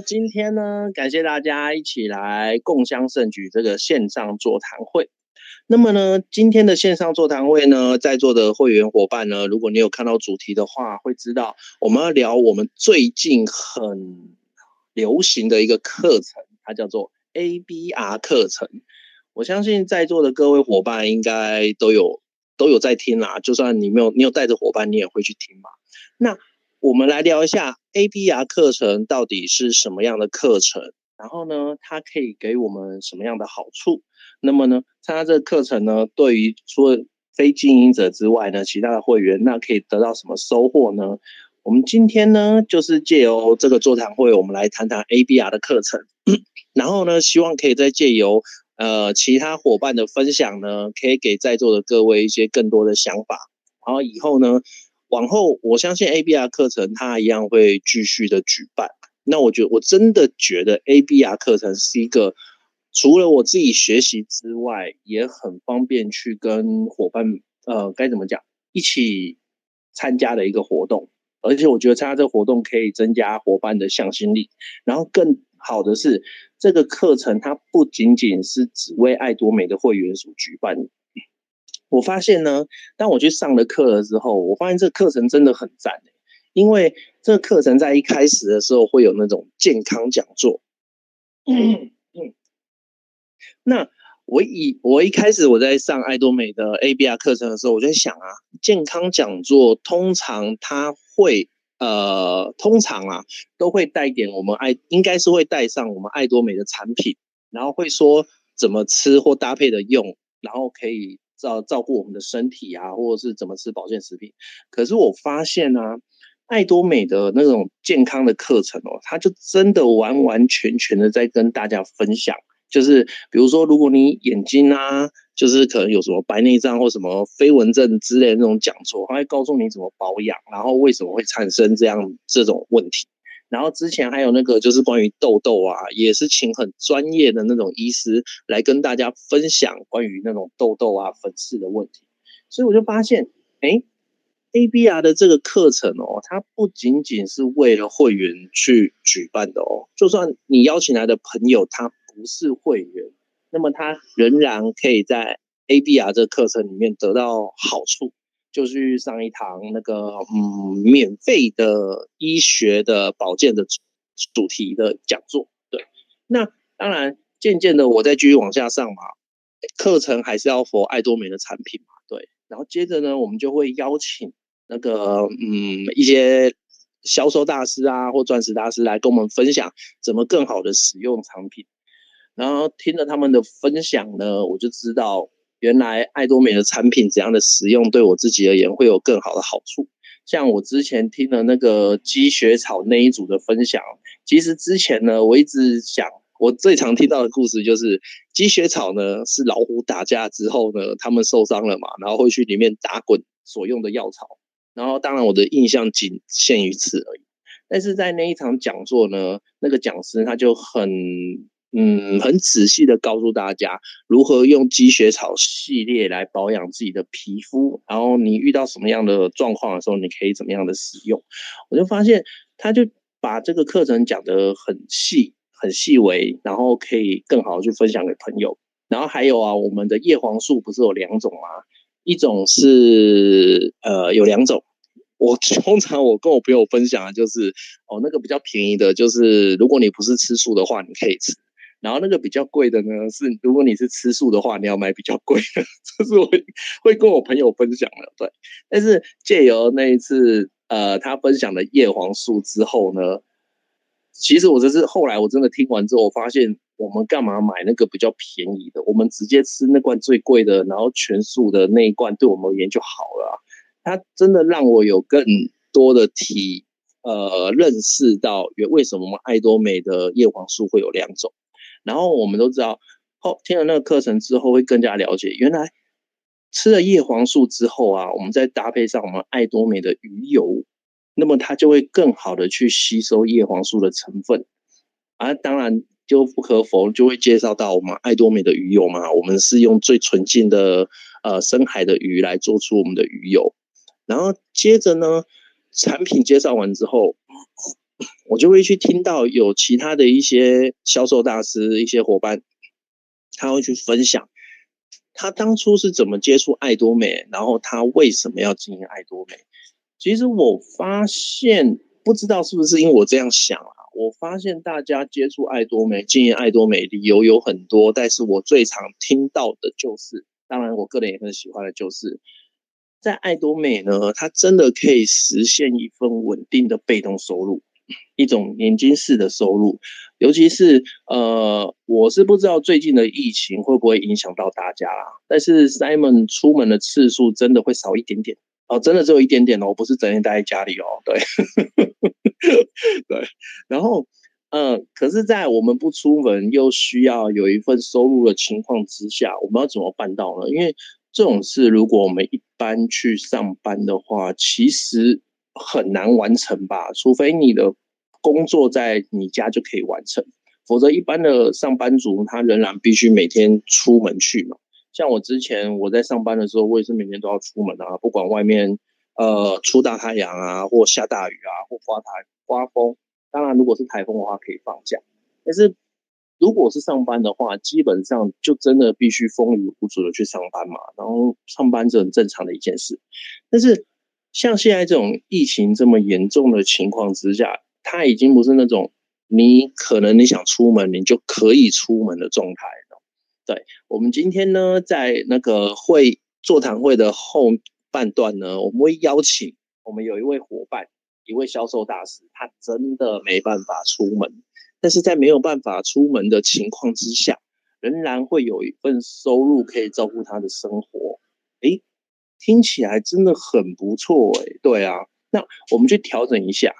今天呢，感谢大家一起来共襄盛举这个线上座谈会。那么呢，今天的线上座谈会呢，在座的会员伙伴呢，如果你有看到主题的话，会知道我们要聊我们最近很流行的一个课程，它叫做 ABR 课程。我相信在座的各位伙伴应该都有都有在听啦，就算你没有，你有带着伙伴，你也会去听嘛。那我们来聊一下 ABR 课程到底是什么样的课程，然后呢，它可以给我们什么样的好处？那么呢，参加这个课程呢，对于除了非经营者之外呢，其他的会员那可以得到什么收获呢？我们今天呢，就是借由这个座谈会，我们来谈谈 ABR 的课程，然后呢，希望可以再借由呃其他伙伴的分享呢，可以给在座的各位一些更多的想法。然后以后呢，往后我相信 ABR 课程它一样会继续的举办。那我觉得我真的觉得 ABR 课程是一个。除了我自己学习之外，也很方便去跟伙伴，呃，该怎么讲，一起参加的一个活动。而且我觉得参加这个活动可以增加伙伴的向心力。然后更好的是，这个课程它不仅仅是只为爱多美的会员所举办。我发现呢，当我去上了课了之后，我发现这个课程真的很赞。因为这个课程在一开始的时候会有那种健康讲座。嗯那我以我一开始我在上爱多美的 ABR 课程的时候，我就在想啊，健康讲座通常它会呃，通常啊都会带点我们爱，应该是会带上我们爱多美的产品，然后会说怎么吃或搭配的用，然后可以照照顾我们的身体啊，或者是怎么吃保健食品。可是我发现呢、啊，爱多美的那种健康的课程哦，它就真的完完全全的在跟大家分享。就是比如说，如果你眼睛啊，就是可能有什么白内障或什么飞蚊症之类的那种讲座，他会告诉你怎么保养，然后为什么会产生这样这种问题。然后之前还有那个就是关于痘痘啊，也是请很专业的那种医师来跟大家分享关于那种痘痘啊、粉刺的问题。所以我就发现，哎，ABR 的这个课程哦，它不仅仅是为了会员去举办的哦，就算你邀请来的朋友他。不是会员，那么他仍然可以在 ABR 这个课程里面得到好处，就去上一堂那个嗯免费的医学的保健的主主题的讲座。对，那当然渐渐的我再继续往下上嘛，课程还是要 for 爱多美的产品嘛。对，然后接着呢，我们就会邀请那个嗯一些销售大师啊或钻石大师来跟我们分享怎么更好的使用产品。然后听了他们的分享呢，我就知道原来爱多美的产品怎样的使用对我自己而言会有更好的好处。像我之前听了那个积雪草那一组的分享，其实之前呢，我一直想，我最常听到的故事就是积雪草呢是老虎打架之后呢，他们受伤了嘛，然后会去里面打滚所用的药草。然后当然我的印象仅限于此而已。但是在那一场讲座呢，那个讲师他就很。嗯，很仔细的告诉大家如何用积雪草系列来保养自己的皮肤，然后你遇到什么样的状况的时候，你可以怎么样的使用。我就发现，他就把这个课程讲得很细、很细微，然后可以更好的去分享给朋友。然后还有啊，我们的叶黄素不是有两种吗？一种是呃有两种，我 通常我跟我朋友分享的就是哦，那个比较便宜的，就是如果你不是吃素的话，你可以吃。然后那个比较贵的呢，是如果你是吃素的话，你要买比较贵的，这是我会跟我朋友分享的，对。但是借由那一次，呃，他分享的叶黄素之后呢，其实我这是后来我真的听完之后，我发现我们干嘛买那个比较便宜的？我们直接吃那罐最贵的，然后全素的那一罐，对我们而言就好了。它真的让我有更多的体，呃，认识到原为什么爱多美的叶黄素会有两种。然后我们都知道，后听了那个课程之后，会更加了解，原来吃了叶黄素之后啊，我们再搭配上我们爱多美的鱼油，那么它就会更好的去吸收叶黄素的成分。啊，当然就不可否，就会介绍到我们爱多美的鱼油嘛，我们是用最纯净的呃深海的鱼来做出我们的鱼油。然后接着呢，产品介绍完之后，我就会去听到有其他的一些销售大师、一些伙伴，他会去分享他当初是怎么接触爱多美，然后他为什么要经营爱多美。其实我发现，不知道是不是因为我这样想啊，我发现大家接触爱多美、经营爱多美理由有很多，但是我最常听到的就是，当然我个人也很喜欢的就是。在爱多美呢，它真的可以实现一份稳定的被动收入，一种年金式的收入。尤其是呃，我是不知道最近的疫情会不会影响到大家啦。但是 Simon 出门的次数真的会少一点点哦，真的只有一点点哦，我不是整天待在家里哦。对，对。然后，呃，可是，在我们不出门又需要有一份收入的情况之下，我们要怎么办到呢？因为这种事，如果我们一般去上班的话，其实很难完成吧？除非你的工作在你家就可以完成，否则一般的上班族他仍然必须每天出门去嘛。像我之前我在上班的时候，我也是每天都要出门啊，不管外面呃出大太阳啊，或下大雨啊，或刮台刮风。当然，如果是台风的话，可以放假，但是。如果是上班的话，基本上就真的必须风雨无阻的去上班嘛。然后上班是很正常的一件事。但是像现在这种疫情这么严重的情况之下，它已经不是那种你可能你想出门你就可以出门的状态了。对，我们今天呢，在那个会座谈会的后半段呢，我们会邀请我们有一位伙伴，一位销售大师，他真的没办法出门。但是在没有办法出门的情况之下，仍然会有一份收入可以照顾他的生活。诶，听起来真的很不错诶。对啊，那我们去调整一下。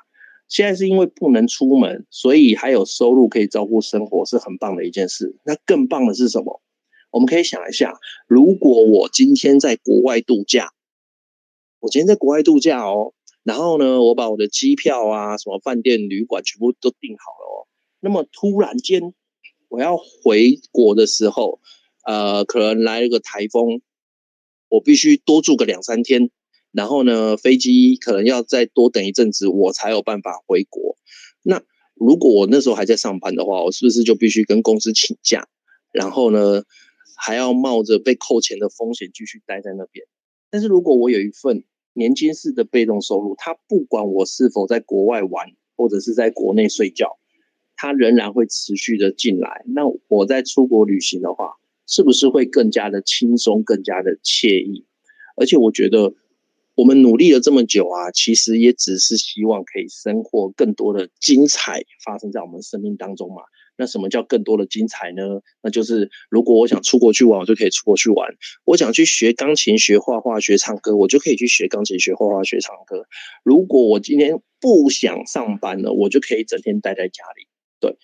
现在是因为不能出门，所以还有收入可以照顾生活，是很棒的一件事。那更棒的是什么？我们可以想一下，如果我今天在国外度假，我今天在国外度假哦，然后呢，我把我的机票啊、什么饭店、旅馆全部都订好了哦。那么突然间，我要回国的时候，呃，可能来了个台风，我必须多住个两三天，然后呢，飞机可能要再多等一阵子，我才有办法回国。那如果我那时候还在上班的话，我是不是就必须跟公司请假？然后呢，还要冒着被扣钱的风险继续待在那边？但是如果我有一份年金式的被动收入，它不管我是否在国外玩，或者是在国内睡觉。它仍然会持续的进来。那我在出国旅行的话，是不是会更加的轻松、更加的惬意？而且我觉得，我们努力了这么久啊，其实也只是希望可以生活更多的精彩发生在我们生命当中嘛。那什么叫更多的精彩呢？那就是如果我想出国去玩，我就可以出国去玩；我想去学钢琴、学画画、学唱歌，我就可以去学钢琴、学画画、学唱歌。如果我今天不想上班了，我就可以整天待在家里。对，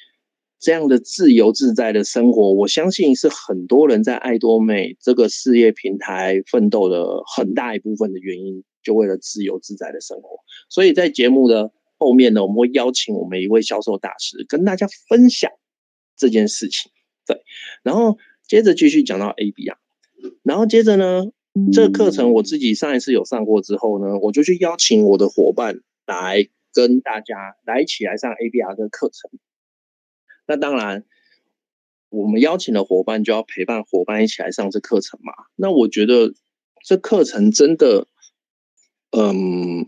这样的自由自在的生活，我相信是很多人在爱多美这个事业平台奋斗的很大一部分的原因，就为了自由自在的生活。所以在节目的后面呢，我们会邀请我们一位销售大师跟大家分享这件事情。对，然后接着继续讲到 ABR，然后接着呢，这个课程我自己上一次有上过之后呢，我就去邀请我的伙伴来跟大家来一起来上 ABR 的课程。那当然，我们邀请的伙伴就要陪伴伙伴一起来上这课程嘛。那我觉得这课程真的，嗯，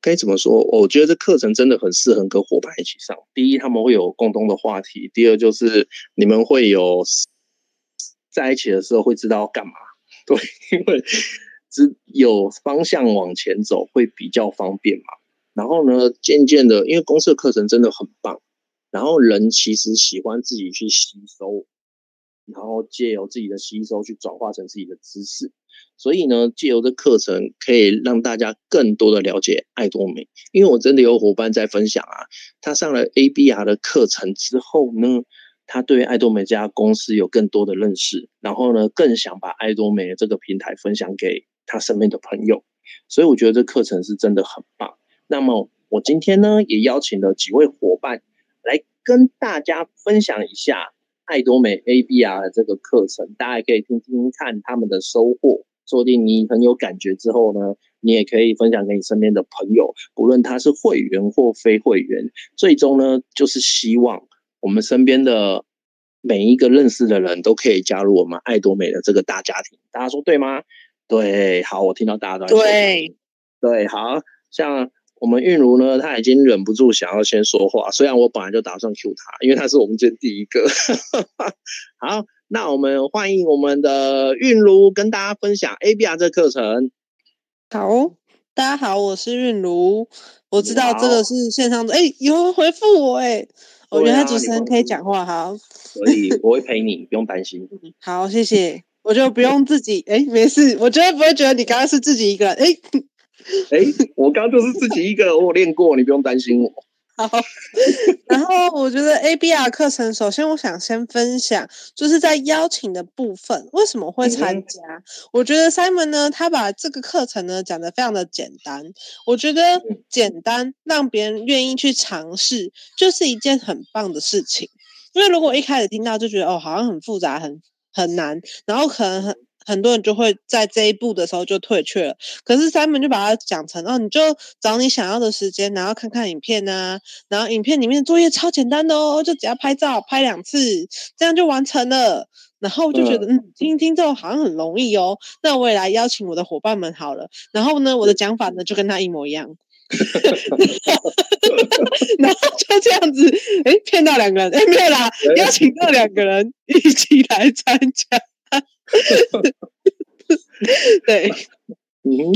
该怎么说？我觉得这课程真的很适合跟伙伴一起上。第一，他们会有共同的话题；第二，就是你们会有在一起的时候会知道要干嘛。对，因为只有方向往前走会比较方便嘛。然后呢，渐渐的，因为公司的课程真的很棒。然后人其实喜欢自己去吸收，然后借由自己的吸收去转化成自己的知识，所以呢，借由这课程可以让大家更多的了解爱多美。因为我真的有伙伴在分享啊，他上了 ABR 的课程之后呢，他对爱多美这家公司有更多的认识，然后呢，更想把爱多美这个平台分享给他身边的朋友。所以我觉得这课程是真的很棒。那么我今天呢，也邀请了几位伙伴。来跟大家分享一下爱多美 ABR 的这个课程，大家可以听听看他们的收获。说不定你很有感觉之后呢，你也可以分享给你身边的朋友，不论他是会员或非会员。最终呢，就是希望我们身边的每一个认识的人都可以加入我们爱多美的这个大家庭。大家说对吗？对，好，我听到大家都对，对，好像。我们韵如呢，他已经忍不住想要先说话。虽然我本来就打算 cue 他，因为他是我们这第一个。好，那我们欢迎我们的韵如跟大家分享 ABR 这课程。好，大家好，我是韵如。我知道这个是线上的，哎，有人回复我哎，我、原来主持人可以讲话，好，所以 我会陪你，不用担心。好，谢谢，我就不用自己，哎，没事，我绝对不会觉得你刚刚是自己一个人，哎。哎、欸，我刚就是自己一个，我练过，你不用担心我。好，然后我觉得 ABR 课程，首先我想先分享，就是在邀请的部分，为什么会参加？嗯、我觉得 Simon 呢，他把这个课程呢讲得非常的简单，我觉得简单让别人愿意去尝试，就是一件很棒的事情。因为如果一开始听到就觉得哦，好像很复杂，很很难，然后可能很。很多人就会在这一步的时候就退却了，可是 Simon 就把它讲成哦，你就找你想要的时间，然后看看影片啊，然后影片里面的作业超简单的哦，就只要拍照拍两次，这样就完成了。然后我就觉得嗯，嗯，听听之后好像很容易哦，那我也来邀请我的伙伴们好了。然后呢，我的讲法呢就跟他一模一样，然后就这样子，哎，骗到两个人，哎，没有啦，邀请到两个人一起来参加。对，嗯，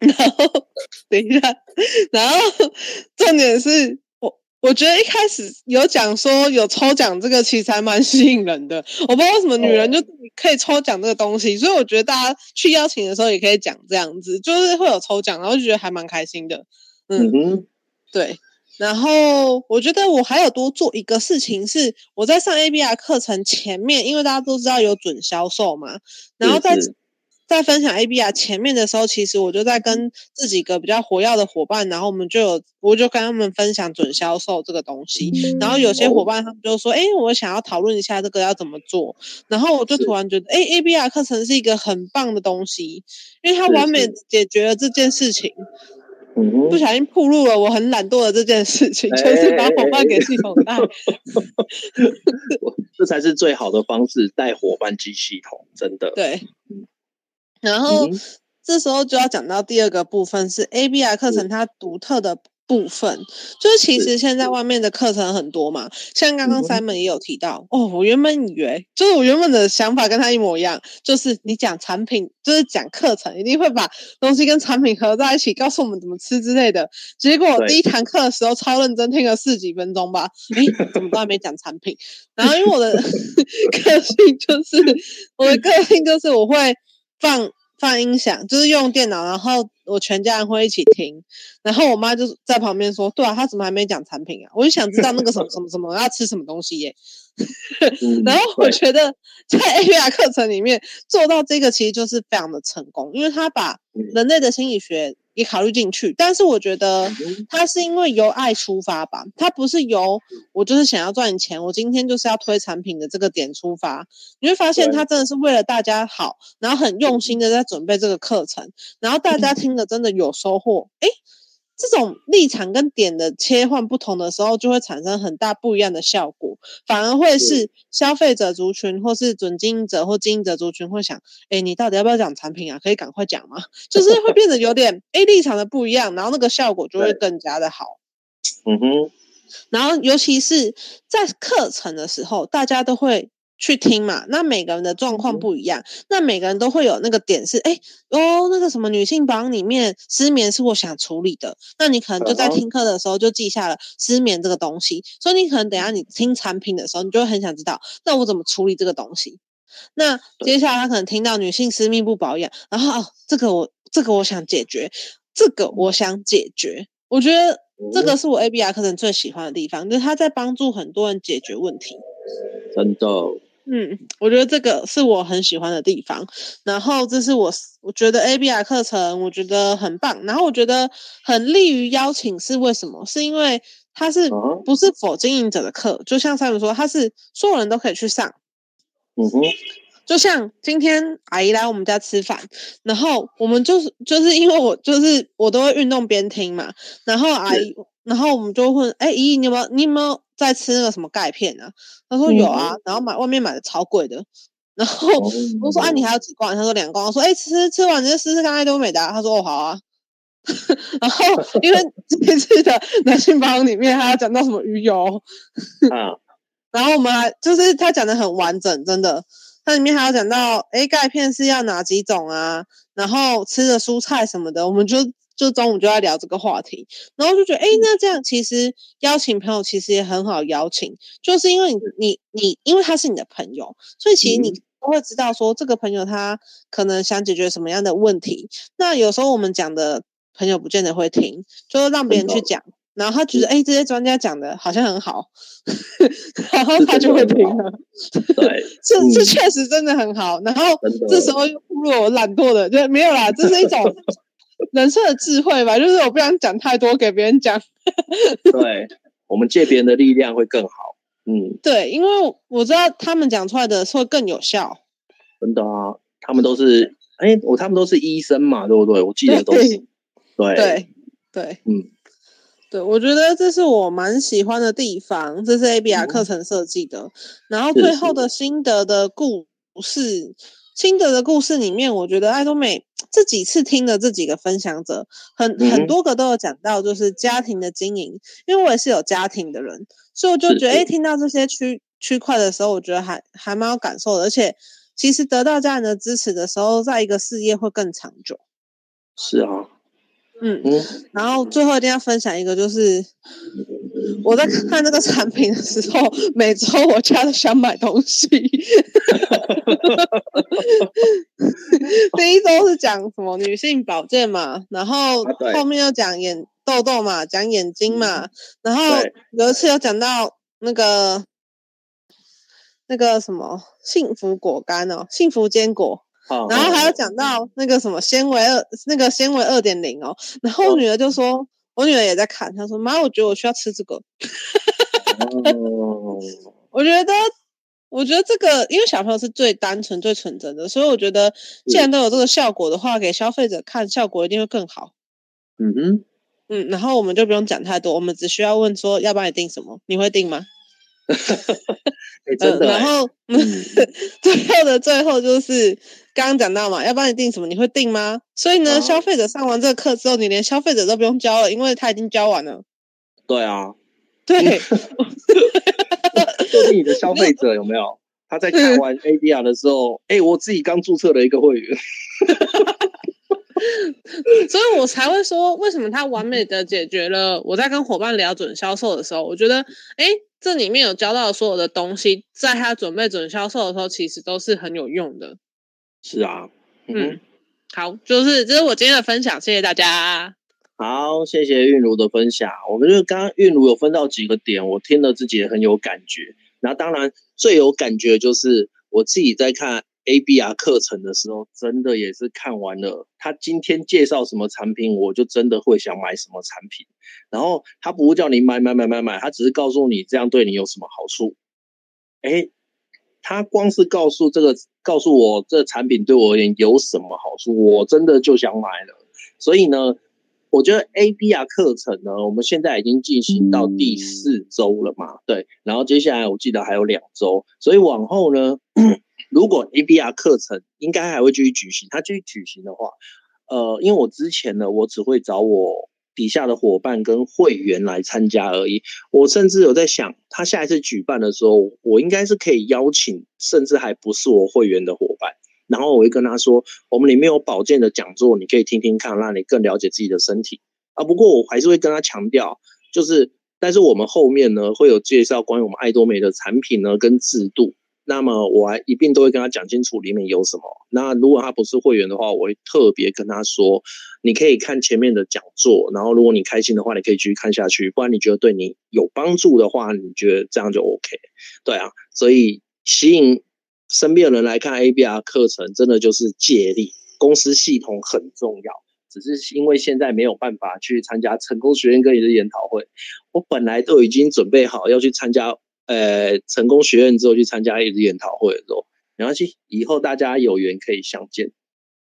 然后等一下，然后重点是我，我觉得一开始有讲说有抽奖这个，其实还蛮吸引人的。我不知道为什么女人就可以抽奖这个东西，所以我觉得大家去邀请的时候也可以讲这样子，就是会有抽奖，然后就觉得还蛮开心的。嗯，嗯对。然后我觉得我还有多做一个事情是，我在上 ABR 课程前面，因为大家都知道有准销售嘛，然后在在分享 ABR 前面的时候，其实我就在跟这几个比较活跃的伙伴，然后我们就有我就跟他们分享准销售这个东西，然后有些伙伴他们就说，哎，我想要讨论一下这个要怎么做，然后我就突然觉得，哎，ABR 课程是一个很棒的东西，因为它完美解决了这件事情。嗯、不小心暴露了我很懒惰的这件事情，欸、就是把伙伴给系统带，这才是最好的方式，带伙伴进系统，真的。对，然后、嗯、这时候就要讲到第二个部分，是 ABR 课程它独特的。部分就是，其实现在外面的课程很多嘛，像刚刚 Simon 也有提到、嗯、哦。我原本以为，就是我原本的想法跟他一模一样，就是你讲产品，就是讲课程，一定会把东西跟产品合在一起，告诉我们怎么吃之类的。结果第一堂课的时候超认真听了四几分钟吧，诶，怎么都还没讲产品。然后因为我的 个性就是，我的个性就是我会放。放音响，就是用电脑，然后我全家人会一起听，然后我妈就在旁边说：“对啊，他怎么还没讲产品啊？”我就想知道那个什么什么什么要吃什么东西耶。然后我觉得在 ABR 课程里面做到这个，其实就是非常的成功，因为他把人类的心理学。也考虑进去，但是我觉得他是因为由爱出发吧，他不是由我就是想要赚钱，我今天就是要推产品的这个点出发。你会发现他真的是为了大家好，然后很用心的在准备这个课程，然后大家 听了真的有收获，诶。这种立场跟点的切换不同的时候，就会产生很大不一样的效果，反而会是消费者族群或是准经营者或经营者族群会想：哎，你到底要不要讲产品啊？可以赶快讲吗？就是会变得有点 A 立场的不一样，然后那个效果就会更加的好。嗯哼，然后尤其是在课程的时候，大家都会。去听嘛，那每个人的状况不一样，嗯、那每个人都会有那个点是，哎，哦，那个什么女性榜里面失眠是我想处理的，那你可能就在听课的时候就记下了失眠这个东西，所以你可能等下你听产品的时候，你就会很想知道，那我怎么处理这个东西？那接下来他可能听到女性私密不保养，然后哦，这个我这个我想解决，这个我想解决，我觉得这个是我 ABR 课程最喜欢的地方，就是他在帮助很多人解决问题，真的。嗯，我觉得这个是我很喜欢的地方。然后这是我我觉得 ABR 课程我觉得很棒。然后我觉得很利于邀请是为什么？是因为它是不是 for 经营者的课？就像 Simon 说，它是所有人都可以去上。嗯哼。就像今天阿姨来我们家吃饭，然后我们就是就是因为我就是我都会运动边听嘛，然后阿姨，然后我们就问，哎、欸，姨姨你有没有你有没有在吃那个什么钙片啊？他说有啊，然后买外面买的超贵的，然后我说啊你还有几罐？他说两罐。我说哎、欸、吃吃完你就试试看爱多美达、啊。她说哦好啊。然后 因为这次的男性包里面还要讲到什么鱼油啊，然后我们还就是他讲的很完整，真的。它里面还有讲到，诶，钙片是要哪几种啊？然后吃的蔬菜什么的，我们就就中午就在聊这个话题，然后就觉得，诶，那这样其实邀请朋友其实也很好邀请，就是因为你你你，因为他是你的朋友，所以其实你都会知道说这个朋友他可能想解决什么样的问题。那有时候我们讲的朋友不见得会听，就是让别人去讲。然后他觉得，哎，这些专家讲的好像很好，然后他就会听了。对，这这确实真的很好。然后这时候又暴露我懒惰的，就没有啦，这是一种人生的智慧吧，就是我不想讲太多给别人讲。对，我们借别人的力量会更好。嗯，对，因为我知道他们讲出来的会更有效。真的啊，他们都是，哎，我他们都是医生嘛，对不对？我记得都是。对对对，嗯。对，我觉得这是我蛮喜欢的地方，这是 ABR 课程设计的。嗯、然后最后的心得的故事，心得的故事里面，我觉得爱多美这几次听的这几个分享者，很很多个都有讲到，就是家庭的经营。因为我也是有家庭的人，所以我就觉得，哎，听到这些区区块的时候，我觉得还还蛮有感受的。而且，其实得到家人的支持的时候，在一个事业会更长久。是啊。嗯，然后最后一定要分享一个，就是我在看那个产品的时候，每周我家都想买东西。第一周是讲什么女性保健嘛，然后后面又讲眼痘痘嘛，讲眼睛嘛，然后有一次又讲到那个那个什么幸福果干哦，幸福坚果。然后还有讲到那个什么纤维二，那个纤维二点零哦。然后我女儿就说，哦、我女儿也在看，她说：“妈，我觉得我需要吃这个。”我觉得，我觉得这个，因为小朋友是最单纯、最纯真的，所以我觉得，既然都有这个效果的话，给消费者看，效果一定会更好。嗯哼，嗯，然后我们就不用讲太多，我们只需要问说，要帮你订什么？你会订吗？欸真的欸、嗯，然后、嗯、最后的最后就是刚刚讲到嘛，要帮你定什么，你会定吗？所以呢，啊、消费者上完这个课之后，你连消费者都不用教了，因为他已经教完了。对啊，对，就是你的消费者有没有？他在看完 ADR 的时候，哎、我自己刚注册了一个会员。所以我才会说，为什么他完美的解决了我在跟伙伴聊准销售的时候，我觉得，哎，这里面有教到所有的东西，在他准备准销售的时候，其实都是很有用的。是啊，嗯，嗯，好，就是这是我今天的分享，谢谢大家。好，谢谢韵如的分享。我们就刚刚韵如有分到几个点，我听了自己也很有感觉。然后当然最有感觉就是我自己在看。ABR 课程的时候，真的也是看完了。他今天介绍什么产品，我就真的会想买什么产品。然后他不会叫你买买买买买，他只是告诉你这样对你有什么好处。诶，他光是告诉这个，告诉我这产品对我而言有什么好处，我真的就想买了。所以呢，我觉得 ABR 课程呢，我们现在已经进行到第四周了嘛，对。然后接下来我记得还有两周，所以往后呢。如果 ABR 课程应该还会继续举行，它继续举行的话，呃，因为我之前呢，我只会找我底下的伙伴跟会员来参加而已。我甚至有在想，他下一次举办的时候，我应该是可以邀请，甚至还不是我会员的伙伴，然后我会跟他说，我们里面有保健的讲座，你可以听听看，让你更了解自己的身体啊。不过我还是会跟他强调，就是，但是我们后面呢，会有介绍关于我们爱多美的产品呢跟制度。那么我还一并都会跟他讲清楚里面有什么。那如果他不是会员的话，我会特别跟他说，你可以看前面的讲座，然后如果你开心的话，你可以继续看下去。不然你觉得对你有帮助的话，你觉得这样就 OK。对啊，所以吸引身边的人来看 ABR 课程，真的就是借力。公司系统很重要，只是因为现在没有办法去参加成功学院跟你的研讨会。我本来都已经准备好要去参加。呃，成功学院之后去参加一日研讨会的时候，没关系，以后大家有缘可以相见。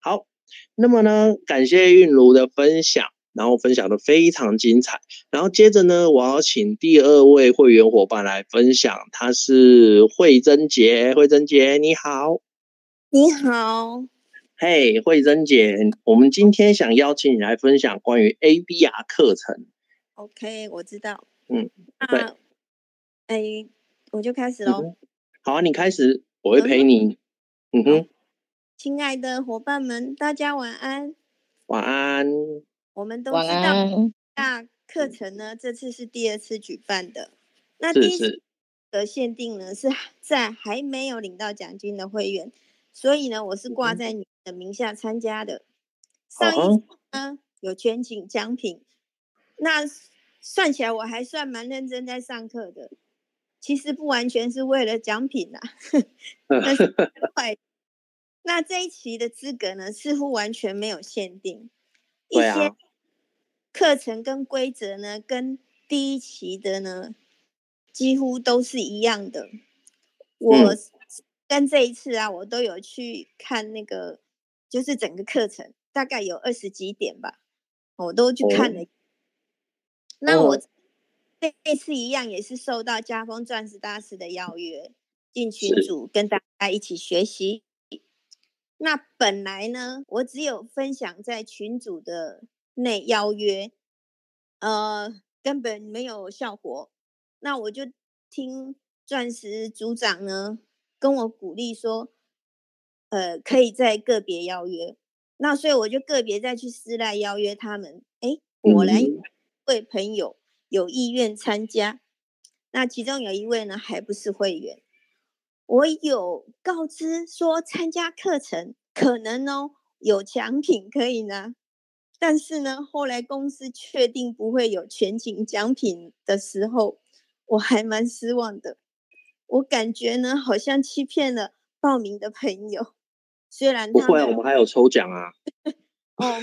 好，那么呢，感谢韵如的分享，然后分享的非常精彩。然后接着呢，我要请第二位会员伙伴来分享，他是慧珍姐，慧珍姐你好，你好，嘿，慧珍姐，我们今天想邀请你来分享关于 ABR 课程。OK，我知道，嗯，对，哎、欸，我就开始喽、嗯。好啊，你开始，我会陪你。嗯哼。亲爱的伙伴们，大家晚安。晚安。我们都知道，那课程呢，这次是第二次举办的。那第一次的限定呢，是在还没有领到奖金的会员，所以呢，我是挂在你的名下参加的。上一次呢，有全勤奖品。那算起来，我还算蛮认真在上课的。其实不完全是为了奖品呐、啊，但 是快。那这一期的资格呢，似乎完全没有限定。一些课程跟规则呢，跟第一期的呢，几乎都是一样的。我跟这一次啊，我都有去看那个，就是整个课程大概有二十几点吧，我都去看了。那我这次一样也是受到家风钻石大师的邀约，进群组跟大家一起学习。那本来呢，我只有分享在群组的内邀约，呃，根本没有效果。那我就听钻石组长呢跟我鼓励说，呃，可以在个别邀约。那所以我就个别再去私赖邀约他们。哎，果然一位朋友有意愿参加。那其中有一位呢，还不是会员。我有告知说参加课程可能哦有奖品可以拿，但是呢后来公司确定不会有全勤奖品的时候，我还蛮失望的。我感觉呢好像欺骗了报名的朋友，虽然他不会，我们还有抽奖啊。哦，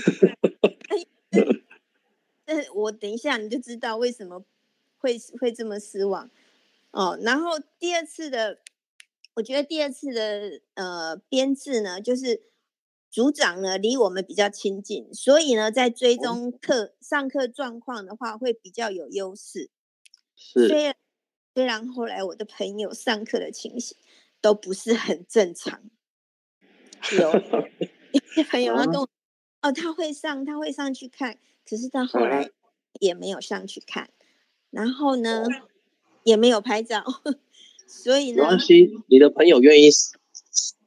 但我等一下你就知道为什么会会这么失望哦。然后第二次的。我觉得第二次的呃编制呢，就是组长呢离我们比较亲近，所以呢在追踪课上课状况的话会比较有优势。是。虽然虽然后来我的朋友上课的情形都不是很正常，有 朋友他跟我哦他会上他会上去看，可是到后来也没有上去看，然后呢也没有拍照。所以呢，没关系，你的朋友愿意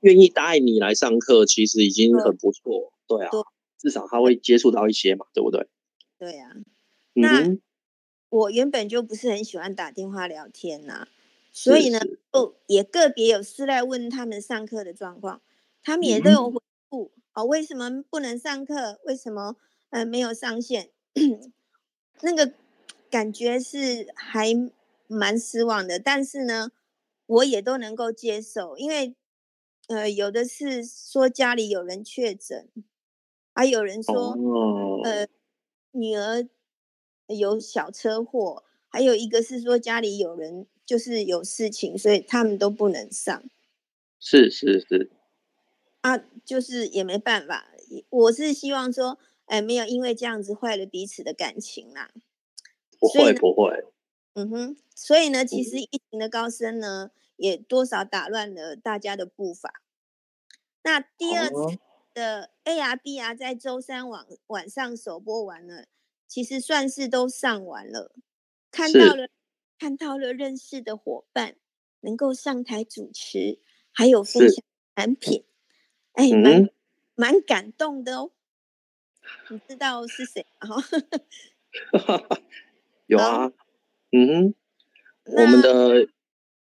愿意答应你来上课，其实已经很不错。对，啊，至少他会接触到一些嘛，对不对？对呀、啊。那我原本就不是很喜欢打电话聊天呐、啊，所以呢，就也个别有私来问他们上课的状况，他们也都有回复。哦，为什么不能上课？为什么呃没有上线？那个感觉是还蛮失望的，但是呢。我也都能够接受，因为，呃，有的是说家里有人确诊，还有人说，oh. 呃，女儿有小车祸，还有一个是说家里有人就是有事情，所以他们都不能上。是是是，啊，就是也没办法。我是希望说，哎、呃，没有因为这样子坏了彼此的感情啦。不会不会。嗯哼，所以呢，其实疫情的高升呢，也多少打乱了大家的步伐。那第二次的 ARBR 在周三晚晚上首播完了，其实算是都上完了，看到了看到了认识的伙伴能够上台主持，还有分享产品，哎，蛮蛮感动的哦。你知道是谁吗？有啊。嗯哼，我们的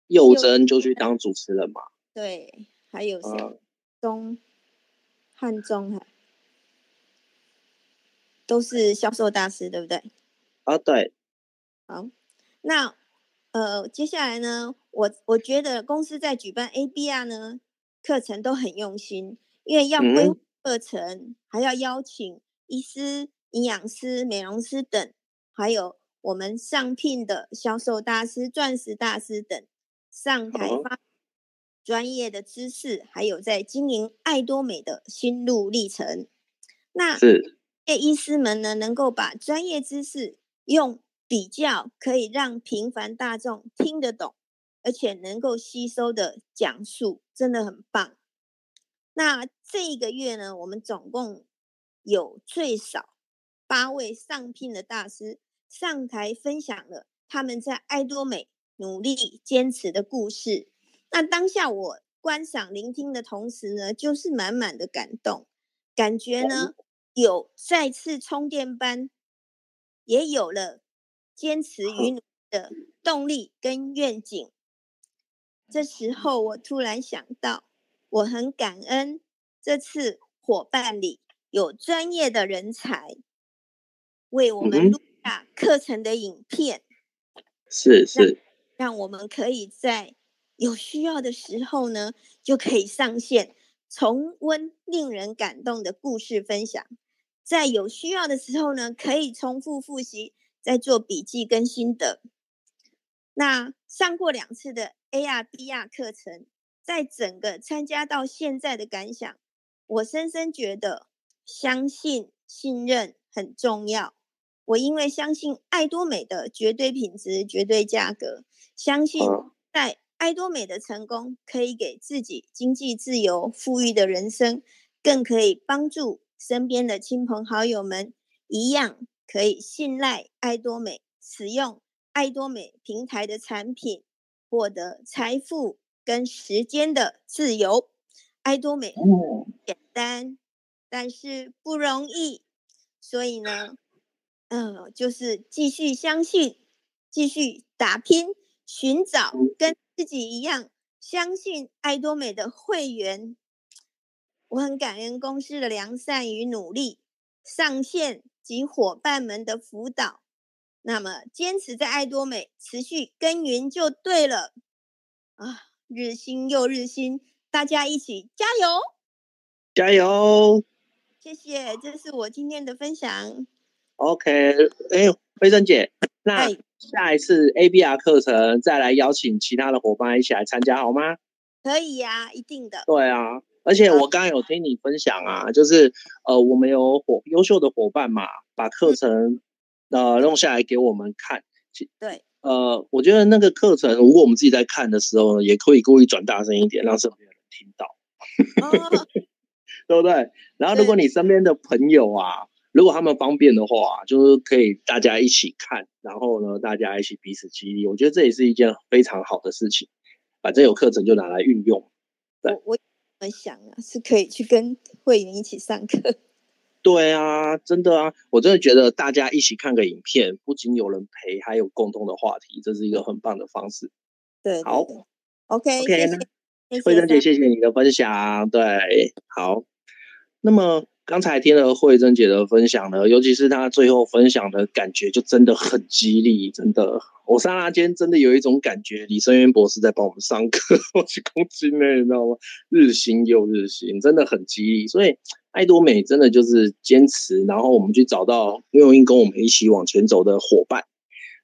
佑珍就去当主持人嘛。对，还有谁？中汉中哈，都是销售大师，对不对？啊，对。好，那呃，接下来呢，我我觉得公司在举办 ABR 呢课程都很用心，因为要规划课程，嗯，还要邀请医师、营养师、美容师等，还有。我们上聘的销售大师、钻石大师等上台发专业的知识，还有在经营爱多美的心路历程。那是医师们呢，能够把专业知识用比较可以让平凡大众听得懂，而且能够吸收的讲述，真的很棒。那这一个月呢，我们总共有最少八位上聘的大师上台分享了他们在爱多美努力坚持的故事。那当下我观赏聆听的同时呢，就是满满的感动，感觉呢有再次充电般，也有了坚持与努力的动力跟愿景。这时候我突然想到。我很感恩这次伙伴里有专业的人才为我们录下课程的影片，是是，让我们可以在有需要的时候呢，就可以上线重温令人感动的故事分享，在有需要的时候呢，可以重复复习，再做笔记跟心得。那上过两次的 ARBR 课程。在整个参加到现在的感想，我深深觉得相信、信任很重要。我因为相信爱多美的绝对品质、绝对价格，相信在爱多美的成功可以给自己经济自由、富裕的人生，更可以帮助身边的亲朋好友们一样可以信赖爱多美，使用爱多美平台的产品，获得财富。跟时间的自由，爱多美简单，但是不容易。所以呢，嗯、呃，就是继续相信，继续打拼，寻找跟自己一样相信爱多美的会员。我很感恩公司的良善与努力，上线及伙伴们的辅导。那么，坚持在爱多美持续耕耘就对了啊。日新又日新，大家一起加油！加油！谢谢，这是我今天的分享。OK，哎，惠贞姐，那下一次 ABR 课程再来邀请其他的伙伴一起来参加好吗？可以呀、啊，一定的。对啊，而且我刚刚有听你分享啊，就是呃，我们有伙优秀的伙伴嘛，把课程、嗯、呃弄下来给我们看。对。呃，我觉得那个课程，如果我们自己在看的时候呢，也可以故意转大声一点，让身边的人听到，哦、对不对？然后，如果你身边的朋友啊，如果他们方便的话，就是可以大家一起看，然后呢，大家一起彼此激励，我觉得这也是一件非常好的事情。反正有课程就拿来运用。对，我我想啊，是可以去跟会员一起上课。对啊，真的啊，我真的觉得大家一起看个影片，不仅有人陪，还有共同的话题，这是一个很棒的方式。对，好，OK，OK，惠贞姐，谢谢你的分享。对，好，那么。刚才听了惠珍姐的分享呢，尤其是她最后分享的感觉，就真的很激励。真的，我刹那间真的有一种感觉，李生渊博士在帮我们上课，我去攻击呢，你知道吗？日新又日新，真的很激励。所以，爱多美真的就是坚持，然后我们去找到愿意跟我们一起往前走的伙伴。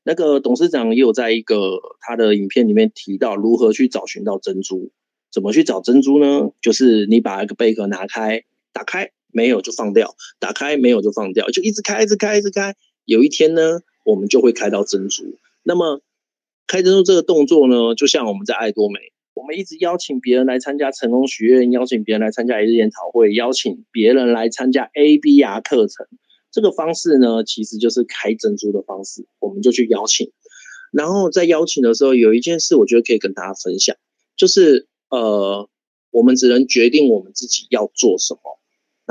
那个董事长也有在一个他的影片里面提到，如何去找寻到珍珠，怎么去找珍珠呢？就是你把一个贝壳拿开，打开。没有就放掉，打开没有就放掉，就一直开，一直开，一直开。有一天呢，我们就会开到珍珠。那么，开珍珠这个动作呢，就像我们在爱多美，我们一直邀请别人来参加成功许愿，邀请别人来参加一日研讨会，邀请别人来参加 ABR 课程。这个方式呢，其实就是开珍珠的方式。我们就去邀请，然后在邀请的时候，有一件事我觉得可以跟大家分享，就是呃，我们只能决定我们自己要做什么。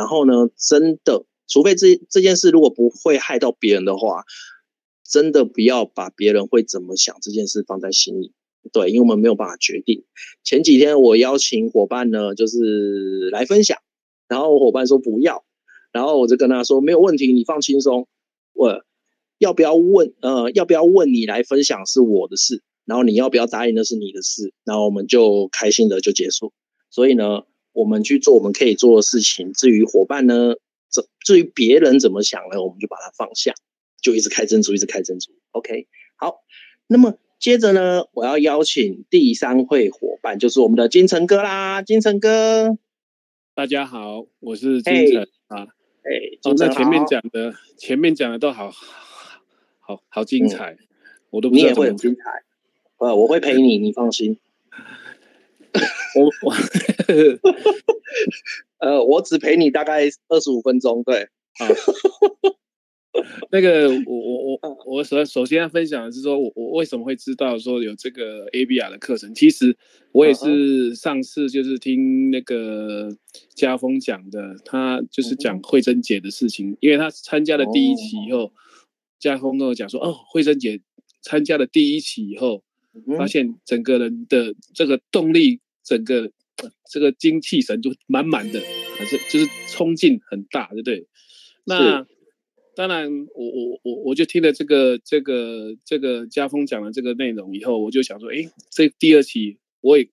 然后呢，真的，除非这这件事如果不会害到别人的话，真的不要把别人会怎么想这件事放在心里。对，因为我们没有办法决定。前几天我邀请伙伴呢，就是来分享，然后伙伴说不要，然后我就跟他说没有问题，你放轻松。我要不要问？呃，要不要问你来分享是我的事，然后你要不要答应那是你的事，然后我们就开心的就结束。所以呢。我们去做我们可以做的事情，至于伙伴呢，怎至于别人怎么想呢，我们就把它放下，就一直开珍珠，一直开珍珠。OK，好。那么接着呢，我要邀请第三位伙伴，就是我们的金城哥啦，金城哥。大家好，我是金城啊。哎，哦，那前面讲的，前面讲的都好好好精彩，我都不知道。你也会很精彩，呃，我会陪你，你放心。我我，呃，我只陪你大概二十五分钟，对。啊，那个，我我我我首首先要分享的是说，我我为什么会知道说有这个 ABR 的课程？其实我也是上次就是听那个家峰讲的，他就是讲慧珍姐的事情，因为他参加了第一期以后，家峰跟我讲说，哦，慧珍姐参加了第一期以后。发现整个人的这个动力，整个这个精气神就满满的，还是就是冲劲很大，对不对？那当然我，我我我我就听了这个这个这个家峰讲的这个内容以后，我就想说，哎，这第二期我也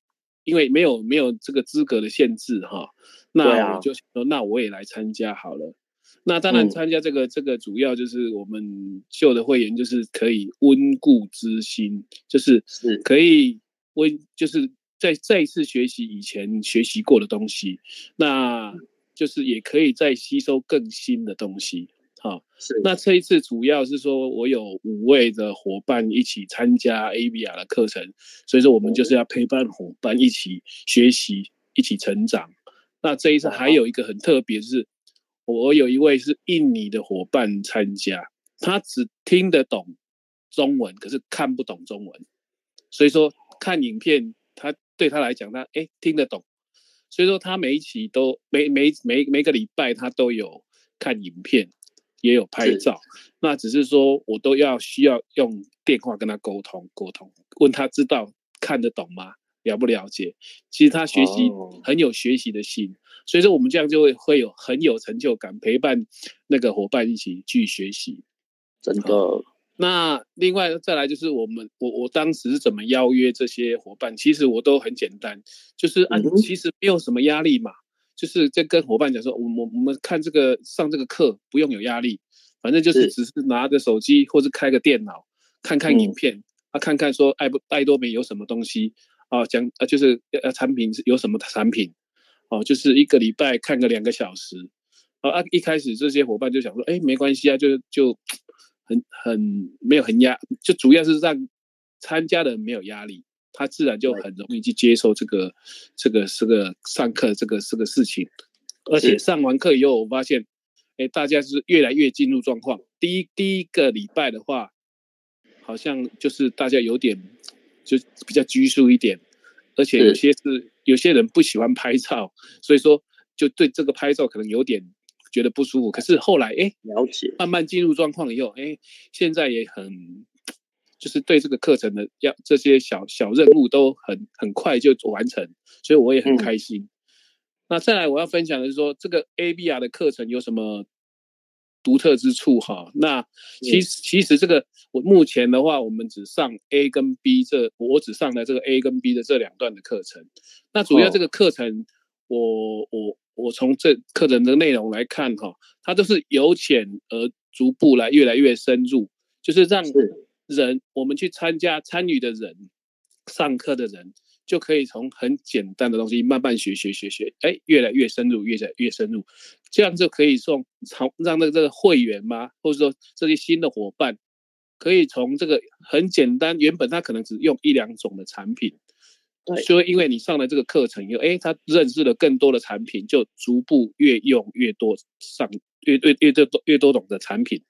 因为没有没有这个资格的限制哈，那我就想说，那我也来参加好了。那当然，参加这个、嗯、这个主要就是我们旧的会员，就是可以温故知新，就是是可以温，就是再再一次学习以前学习过的东西，那就是也可以再吸收更新的东西。好，是。那这一次主要是说我有五位的伙伴一起参加 ABR 的课程，所以说我们就是要陪伴伙伴一起学习，一起成长。那这一次还有一个很特别是。我有一位是印尼的伙伴参加，他只听得懂中文，可是看不懂中文，所以说看影片，他对他来讲，他哎听得懂，所以说他每一期都每每每每个礼拜他都有看影片，也有拍照，那只是说我都要需要用电话跟他沟通沟通，问他知道看得懂吗？了不了解？其实他学习很有学习的心，哦、所以说我们这样就会会有很有成就感，陪伴那个伙伴一起去学习。真的。那另外再来就是我们我我当时是怎么邀约这些伙伴？其实我都很简单，就是按、嗯、其实没有什么压力嘛，就是在跟伙伴讲说，我我我们看这个上这个课不用有压力，反正就是只是拿着手机或是开个电脑看看影片，嗯、啊看看说爱不爱多美有什么东西。啊，讲啊，就是呃，产品有什么产品？哦，就是一个礼拜看个两个小时。哦啊，一开始这些伙伴就想说，哎，没关系啊，就就很很没有很压，就主要是让参加的人没有压力，他自然就很容易去接受这个这个这个上课这个这个事情。而且上完课以后，我发现，哎，大家是越来越进入状况。第一第一个礼拜的话，好像就是大家有点。就比较拘束一点，而且有些是，是有些人不喜欢拍照，所以说就对这个拍照可能有点觉得不舒服。可是后来哎，了解，慢慢进入状况以后，哎，现在也很就是对这个课程的要这些小小任务都很很快就完成，所以我也很开心。嗯、那再来我要分享的是说，这个 ABR 的课程有什么？独特之处哈，那其实其实这个我目前的话，我们只上 A 跟 B 这，我只上了这个 A 跟 B 的这两段的课程。那主要这个课程，我我我从这课程的内容来看哈，它都是由浅而逐步来越来越深入，就是让人我们去参加参与的人，上课的人。就可以从很简单的东西慢慢学学学学，哎，越来越深入，越来越深入，这样就可以从从让那个这个会员嘛，或者说这些新的伙伴，可以从这个很简单，原本他可能只用一两种的产品，对，所以因为你上了这个课程以后，哎，他认识了更多的产品，就逐步越用越多，上越越越多越多种的产品，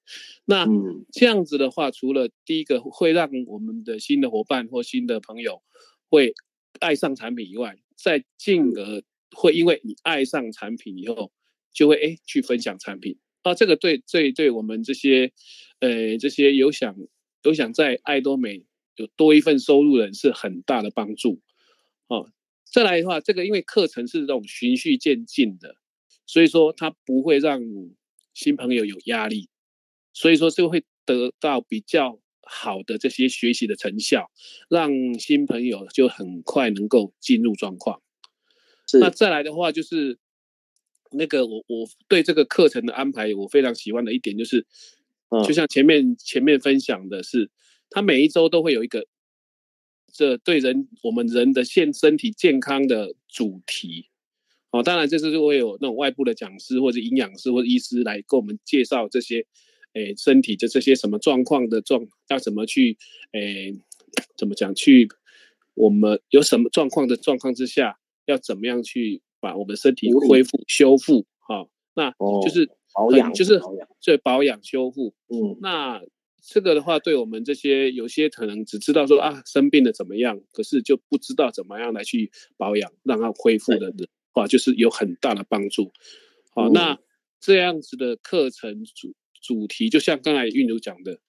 那这样子的话，除了第一个会让我们的新的伙伴或新的朋友会。爱上产品以外，再进而会因为你爱上产品以后，就会哎去分享产品。啊，这个对对对我们这些呃这些有想有想在爱多美有多一份收入的人是很大的帮助哦。再来的话，这个因为课程是这种循序渐进的，所以说它不会让新朋友有压力，所以说就会得到比较。好的这些学习的成效，让新朋友就很快能够进入状况。那再来的话，就是那个我我对这个课程的安排，我非常喜欢的一点就是，就像前面前面分享的是，他每一周都会有一个这对人我们人的现身体健康的主题。哦，当然这是会有那种外部的讲师或者营养师或者医师来给我们介绍这些，诶，身体的这些什么状况的状，要怎么去，诶，怎么讲去，我们有什么状况的状况之下，要怎么样去把我们身体恢复修复？好、哦，那就是保养，就是对保养修复。嗯，那这个的话，对我们这些有些可能只知道说啊生病了怎么样，可是就不知道怎么样来去保养，让它恢复的人。话，就是有很大的帮助。好，那这样子的课程主主题，就像刚才韵如讲的，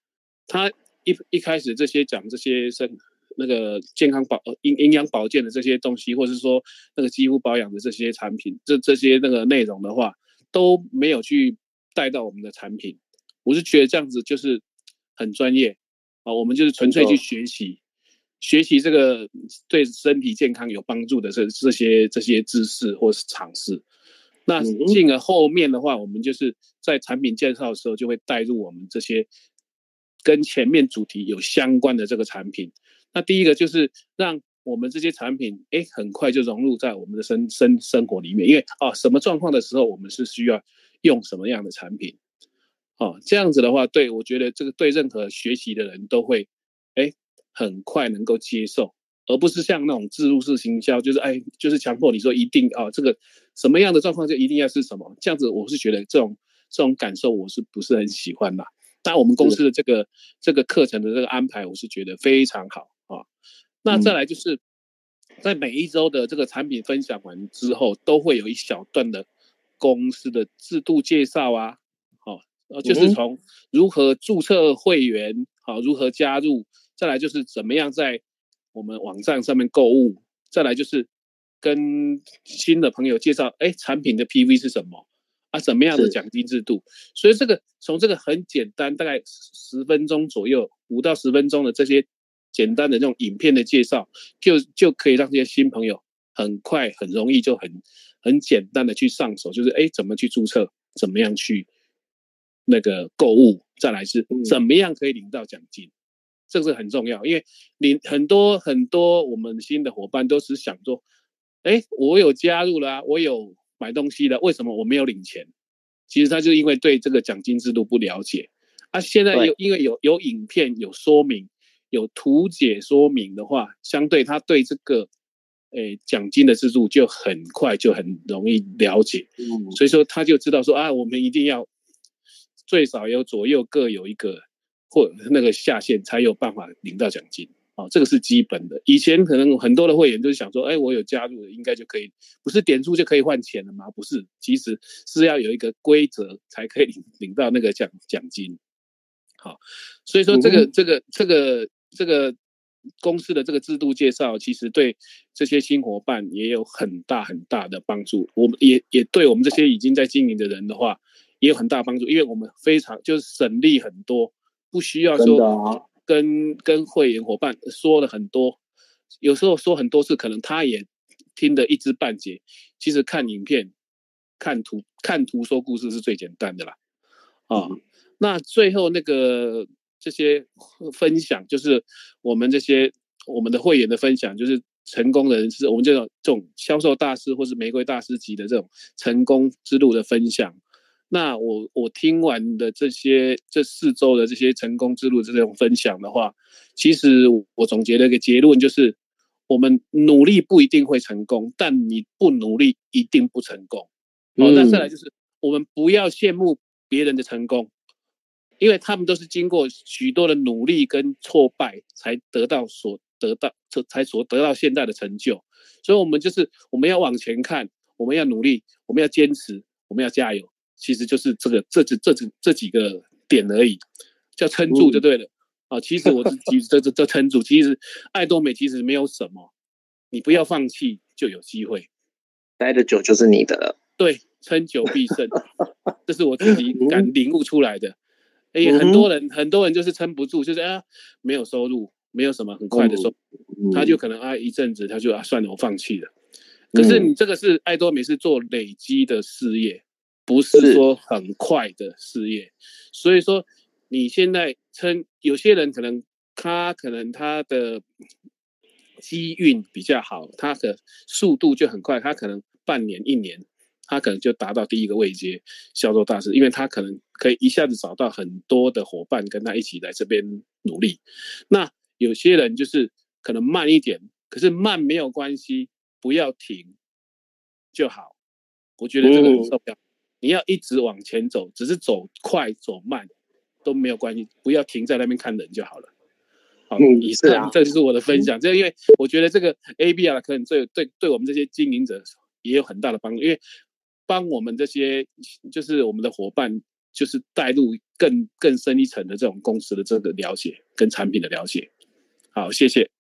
他一一开始这些讲这些生那个健康保营营养保健的这些东西，或者是说那个肌肤保养的这些产品，这这些那个内容的话，都没有去带到我们的产品。我是觉得这样子就是很专业啊，我们就是纯粹去学习。学习这个对身体健康有帮助的这这些这些知识或是尝试，那进而后面的话，我们就是在产品介绍的时候就会带入我们这些跟前面主题有相关的这个产品。那第一个就是让我们这些产品，哎，很快就融入在我们的生生生活里面，因为啊，什么状况的时候我们是需要用什么样的产品，哦，这样子的话，对我觉得这个对任何学习的人都会，哎。很快能够接受，而不是像那种自入式行销，就是哎，就是强迫你说一定啊，这个什么样的状况就一定要是什么，这样子我是觉得这种这种感受我是不是很喜欢的。当然我们公司的这个这个课程的这个安排，我是觉得非常好啊。那再来就是在每一周的这个产品分享完之后，都会有一小段的公司的制度介绍啊，好，就是从如何注册会员，好，如何加入。再来就是怎么样在我们网站上面购物，再来就是跟新的朋友介绍，哎，产品的 PV 是什么啊？怎么样的奖金制度？所以这个从这个很简单，大概十分钟左右，五到十分钟的这些简单的这种影片的介绍，就就可以让这些新朋友很快、很容易就很很简单的去上手，就是哎，怎么去注册，怎么样去那个购物，再来是怎么样可以领到奖金。这个是很重要，因为你很多很多我们新的伙伴都是想说，哎，我有加入了啊，我有买东西了，为什么我没有领钱？其实他就因为对这个奖金制度不了解。啊，现在有因为有有影片有说明，有图解说明的话，相对他对这个，诶奖金的制度就很快就很容易了解。嗯，所以说他就知道说啊，我们一定要最少有左右各有一个。或那个下限才有办法领到奖金啊，这个是基本的。以前可能很多的会员都是想说，哎，我有加入的应该就可以，不是点数就可以换钱了吗？不是，其实是要有一个规则才可以领领到那个奖奖金。好，所以说这个这个这个这个公司的这个制度介绍，其实对这些新伙伴也有很大很大的帮助。我们也也对我们这些已经在经营的人的话，也有很大帮助，因为我们非常就是省力很多。不需要说跟跟会员伙伴说了很多，有时候说很多次，可能他也听得一知半解。其实看影片、看图、看图说故事是最简单的啦。啊，那最后那个这些分享，就是我们这些我们的会员的分享，就是成功的人士，我们这种这种销售大师或是玫瑰大师级的这种成功之路的分享。那我我听完的这些这四周的这些成功之路这种分享的话，其实我总结了一个结论，就是我们努力不一定会成功，但你不努力一定不成功。好，那再来就是我们不要羡慕别人的成功，因为他们都是经过许多的努力跟挫败才得到所得到，才所得到现在的成就。所以，我们就是我们要往前看，我们要努力，我们要坚持，我们要加油。其实就是这个这这这这这几个点而已，叫撑住就对了啊。其实我是其实这这这撑住，其实爱多美其实没有什么，你不要放弃就有机会，待得久就是你的了。对，撑久必胜，这是我自己感领悟出来的。哎，很多人很多人就是撑不住，就是啊没有收入，没有什么很快的收入，他就可能啊一阵子他就啊算了，我放弃了。可是你这个是爱多美是做累积的事业。不是说很快的事业，所以说你现在称，有些人可能他可能他的机运比较好，他的速度就很快，他可能半年一年，他可能就达到第一个位阶销售大师，因为他可能可以一下子找到很多的伙伴跟他一起来这边努力。那有些人就是可能慢一点，可是慢没有关系，不要停就好。我觉得这个很重要，嗯、你要一直往前走，只是走快走慢都没有关系，不要停在那边看人就好了。好，以上、嗯啊、这就是我的分享。这因为我觉得这个 ABR 可能对对对我们这些经营者也有很大的帮助，因为帮我们这些就是我们的伙伴，就是带入更更深一层的这种公司的这个了解跟产品的了解。好，谢谢。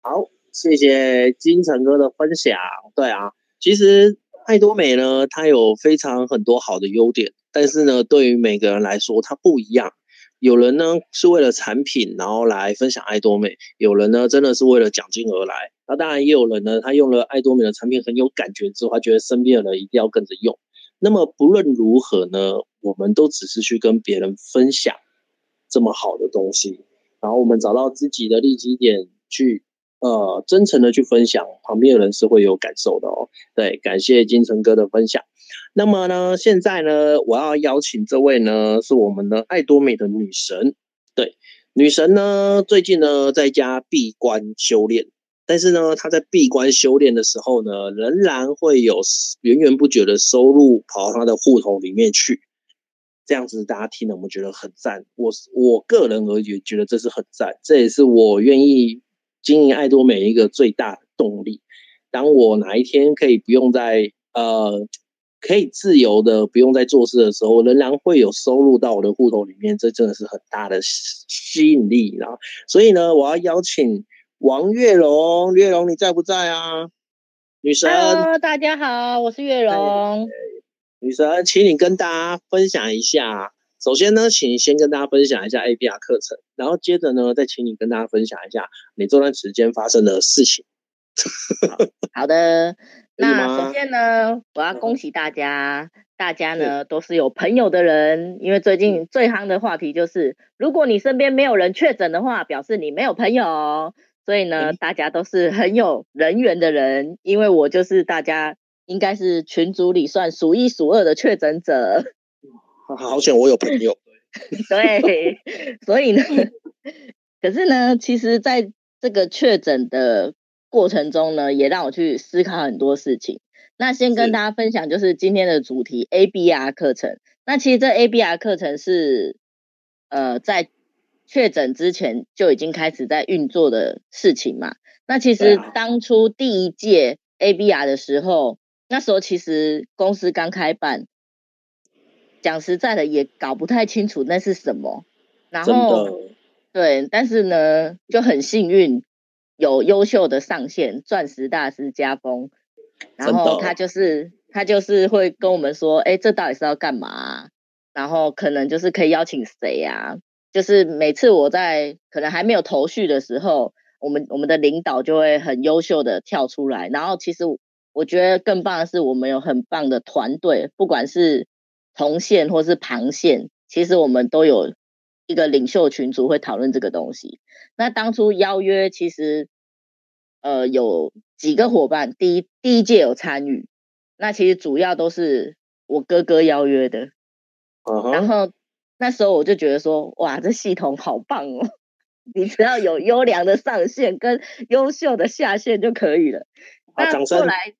好，谢谢金城哥的分享。对啊，其实爱多美呢，它有非常很多好的优点，但是呢，对于每个人来说，它不一样。有人呢是为了产品，然后来分享爱多美；有人呢真的是为了奖金而来。那当然也有人呢，他用了爱多美的产品很有感觉之后，他觉得身边的人一定要跟着用。那么不论如何呢，我们都只是去跟别人分享这么好的东西，然后我们找到自己的利基点去，呃，真诚的去分享，旁边的人是会有感受的哦。对，感谢金城哥的分享。那么呢，现在呢，我要邀请这位呢，是我们的爱多美的女神。对，女神呢，最近呢，在家闭关修炼，但是呢，她在闭关修炼的时候呢，仍然会有源源不绝的收入跑到她的户头里面去。这样子大家听了，我们觉得很赞。我我个人而言，觉得这是很赞，这也是我愿意经营爱多美一个最大的动力。当我哪一天可以不用再呃。可以自由的不用再做事的时候，仍然会有收入到我的户头里面，这真的是很大的吸引力。然后，所以呢，我要邀请王月容，月容你在不在啊？女神，Hello, 大家好，我是月容。女神，请你跟大家分享一下。首先呢，请先跟大家分享一下 ABR 课程，然后接着呢，再请你跟大家分享一下你这段时间发生的事情。好，好的。那首先呢，我要恭喜大家，大家呢都是有朋友的人，因为最近最夯的话题就是，如果你身边没有人确诊的话，表示你没有朋友。所以呢，大家都是很有人缘的人，因为我就是大家应该是群组里算数一数二的确诊者。好险我有朋友。对，所以呢，可是呢，其实在这个确诊的。过程中呢，也让我去思考很多事情。那先跟大家分享，就是今天的主题 ABR 课程。那其实这 ABR 课程是呃在确诊之前就已经开始在运作的事情嘛。那其实当初第一届 ABR 的时候，那时候其实公司刚开办，讲实在的也搞不太清楚那是什么。然后对，但是呢就很幸运。有优秀的上线钻石大师家峰，然后他就是他就是会跟我们说，哎，这到底是要干嘛啊？然后可能就是可以邀请谁呀？就是每次我在可能还没有头绪的时候，我们我们的领导就会很优秀的跳出来。然后其实我觉得更棒的是，我们有很棒的团队，不管是同线或是旁线，其实我们都有一个领袖群组会讨论这个东西。那当初邀约其实，呃，有几个伙伴，第一第一届有参与，那其实主要都是我哥哥邀约的。Uh huh. 然后那时候我就觉得说，哇，这系统好棒哦！你只要有优良的上线跟优秀的下线就可以了。啊，掌声。后来，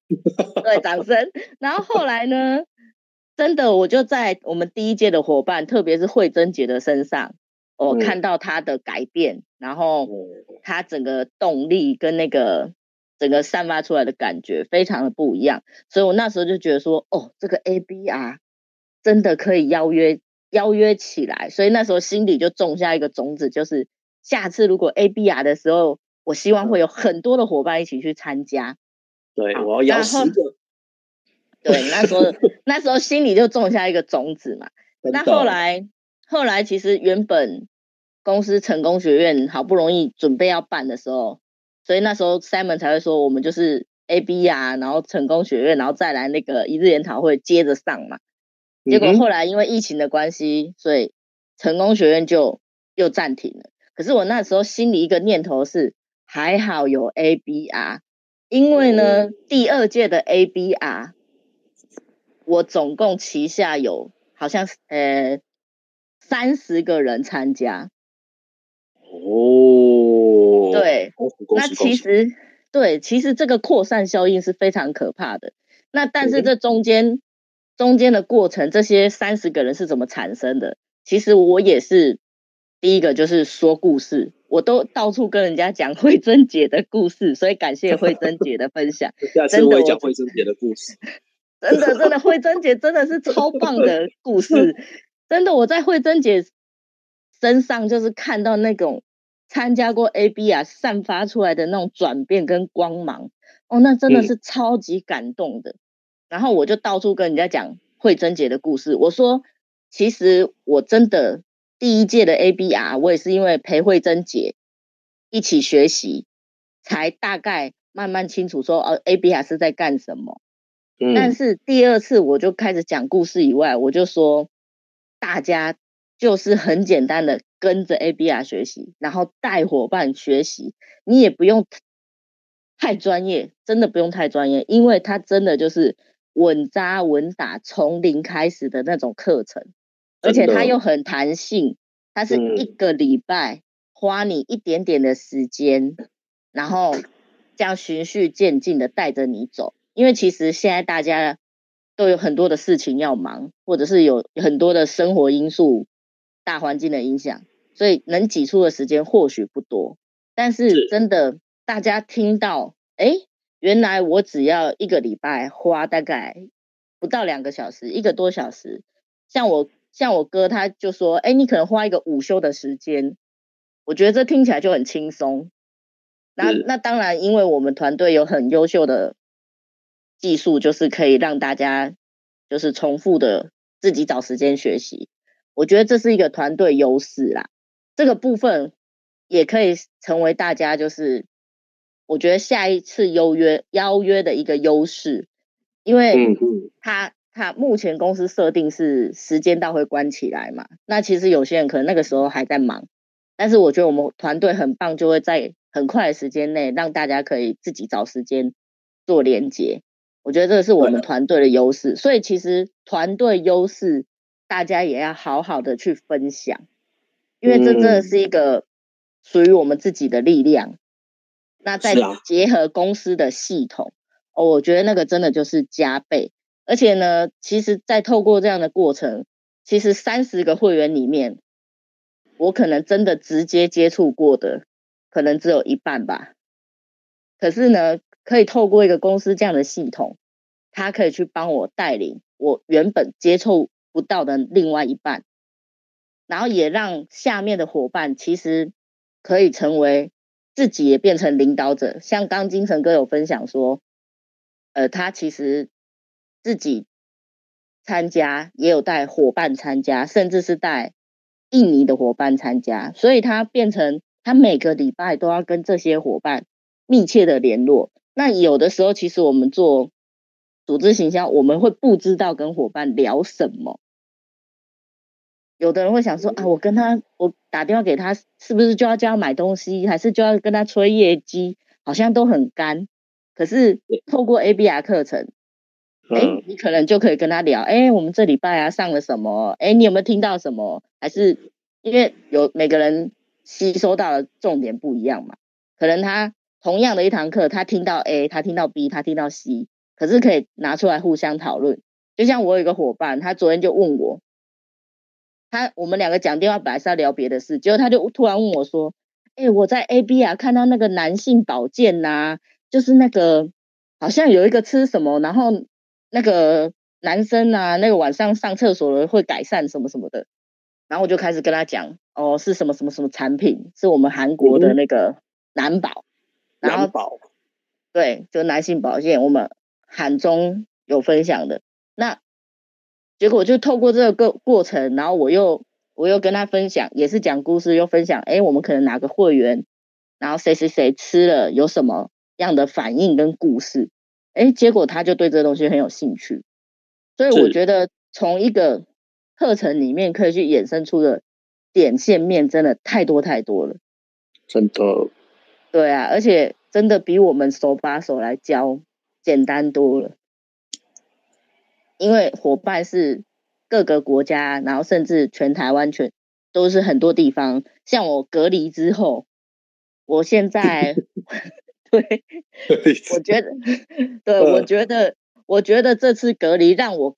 对，掌声。然后后来呢，真的我就在我们第一届的伙伴，特别是慧珍姐的身上。我看到她的改变，嗯、然后她整个动力跟那个整个散发出来的感觉非常的不一样，所以我那时候就觉得说，哦，这个 ABR 真的可以邀约邀约起来，所以那时候心里就种下一个种子，就是下次如果 ABR 的时候，我希望会有很多的伙伴一起去参加。对，我要邀十个。对，那时候 那时候心里就种下一个种子嘛。那后来。后来其实原本公司成功学院好不容易准备要办的时候，所以那时候 Simon 才会说我们就是 ABR 啊，然后成功学院，然后再来那个一日研讨会接着上嘛。结果后来因为疫情的关系，所以成功学院就又暂停了。可是我那时候心里一个念头是，还好有 ABR，因为呢，第二届的 ABR，我总共旗下有好像呃三十个人参加。哦，对，那其实对，其实这个扩散效应是非常可怕的。那但是这中间中间的过程，这些三十个人是怎么产生的？其实我也是第一个，就是说故事。我都到处跟人家讲慧珍姐的故事，所以感谢慧珍姐的分享。下次我也讲慧珍姐的故事。真的，真的，慧珍姐真的是超棒的故事。真的，我在慧珍姐身上就是看到那种参加过 AB 啊散发出来的那种转变跟光芒。哦，那真的是超级感动的。嗯、然后我就到处跟人家讲慧珍姐的故事。我说，其实我真的。第一届的 ABR，我也是因为陪慧珍姐一起学习，才大概慢慢清楚说，哦，ABR 是在干什么。嗯。但是第二次我就开始讲故事以外，我就说，大家就是很简单的跟着 ABR 学习，然后带伙伴学习，你也不用太专业，真的不用太专业，因为它真的就是稳扎稳打，从零开始的那种课程。而且它又很弹性，它是一个礼拜花你一点点的时间，嗯、然后这样循序渐进的带着你走。因为其实现在大家都有很多的事情要忙，或者是有很多的生活因素、大环境的影响，所以能挤出的时间或许不多。但是真的，大家听到，哎，原来我只要一个礼拜花大概不到两个小时，一个多小时，像我。像我哥他就说，哎，你可能花一个午休的时间，我觉得这听起来就很轻松。那那当然，因为我们团队有很优秀的技术，就是可以让大家就是重复的自己找时间学习。我觉得这是一个团队优势啦。这个部分也可以成为大家就是我觉得下一次邀约邀约的一个优势，因为他。他目前公司设定是时间到会关起来嘛？那其实有些人可能那个时候还在忙，但是我觉得我们团队很棒，就会在很快的时间内让大家可以自己找时间做连接。我觉得这个是我们团队的优势，所以其实团队优势大家也要好好的去分享，因为这真的是一个属于我们自己的力量。那再结合公司的系统，哦，我觉得那个真的就是加倍。而且呢，其实，在透过这样的过程，其实三十个会员里面，我可能真的直接接触过的，可能只有一半吧。可是呢，可以透过一个公司这样的系统，他可以去帮我带领我原本接触不到的另外一半，然后也让下面的伙伴其实可以成为自己也变成领导者。像刚金城哥有分享说，呃，他其实。自己参加，也有带伙伴参加，甚至是带印尼的伙伴参加，所以他变成他每个礼拜都要跟这些伙伴密切的联络。那有的时候，其实我们做组织形象，我们会不知道跟伙伴聊什么。有的人会想说啊，我跟他，我打电话给他，是不是就要叫他买东西，还是就要跟他催业绩？好像都很干。可是透过 ABR 课程。哎，你可能就可以跟他聊，哎，我们这礼拜啊上了什么？哎，你有没有听到什么？还是因为有每个人吸收到的重点不一样嘛？可能他同样的一堂课，他听到 A，他听到 B，他听到 C，可是可以拿出来互相讨论。就像我有一个伙伴，他昨天就问我，他我们两个讲电话本来是要聊别的事，结果他就突然问我说，哎，我在 AB 啊看到那个男性保健呐，就是那个好像有一个吃什么，然后。那个男生啊，那个晚上上厕所会改善什么什么的，然后我就开始跟他讲，哦，是什么什么什么产品，是我们韩国的那个男宝，嗯、然后宝，对，就男性保健，我们韩中有分享的，那结果就透过这个过过程，然后我又我又跟他分享，也是讲故事，又分享，哎，我们可能哪个会员，然后谁谁谁吃了有什么样的反应跟故事。哎，结果他就对这个东西很有兴趣，所以我觉得从一个课程里面可以去衍生出的点线面真的太多太多了，真的。对啊，而且真的比我们手把手来教简单多了，因为伙伴是各个国家，然后甚至全台湾全都是很多地方。像我隔离之后，我现在 对，我觉得，对，我觉得，我觉得这次隔离让我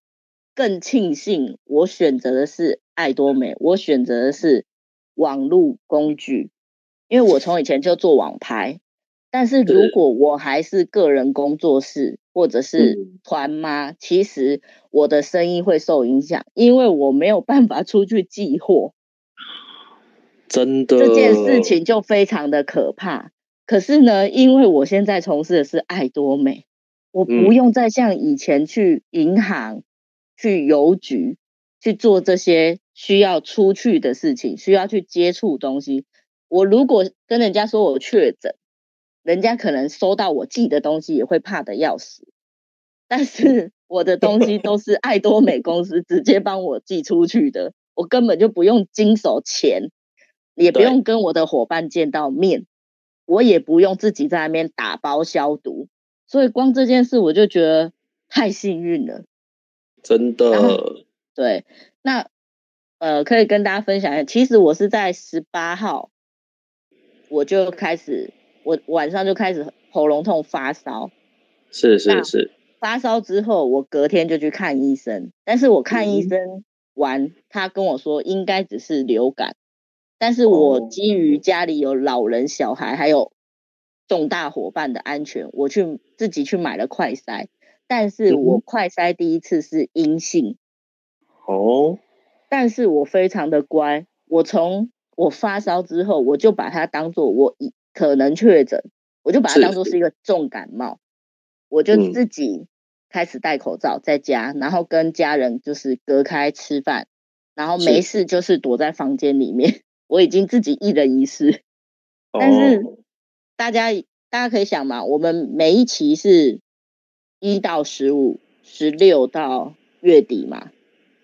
更庆幸，我选择的是爱多美，我选择的是网络工具。因为我从以前就做网拍，但是如果我还是个人工作室或者是团妈，其实我的生意会受影响，因为我没有办法出去寄货。真的，这件事情就非常的可怕。可是呢，因为我现在从事的是爱多美，我不用再像以前去银行、去邮局去做这些需要出去的事情，需要去接触东西。我如果跟人家说我确诊，人家可能收到我寄的东西也会怕得要死。但是 我的东西都是爱多美公司直接帮我寄出去的，我根本就不用经手钱，也不用跟我的伙伴见到面，我也不用自己在那边打包消毒。所以光这件事我就觉得太幸运了，真的。对，那呃，可以跟大家分享一下，其实我是在十八号。我就开始，我晚上就开始喉咙痛发烧，是是是。发烧之后，我隔天就去看医生，但是我看医生完，嗯、他跟我说应该只是流感，但是我基于家里有老人、小孩，还有重大伙伴的安全，我去自己去买了快筛，但是我快筛第一次是阴性，哦、嗯，但是我非常的乖，我从。我发烧之后，我就把它当做我可能确诊，我就把它当做是。一个重感冒，我就自己开始戴口罩在家，然后跟家人就是隔开吃饭，然后没事就是躲在房间里面，我已经自己一人一室。但是大家大家可以想嘛，我们每一期是一到十五，十六到月底嘛，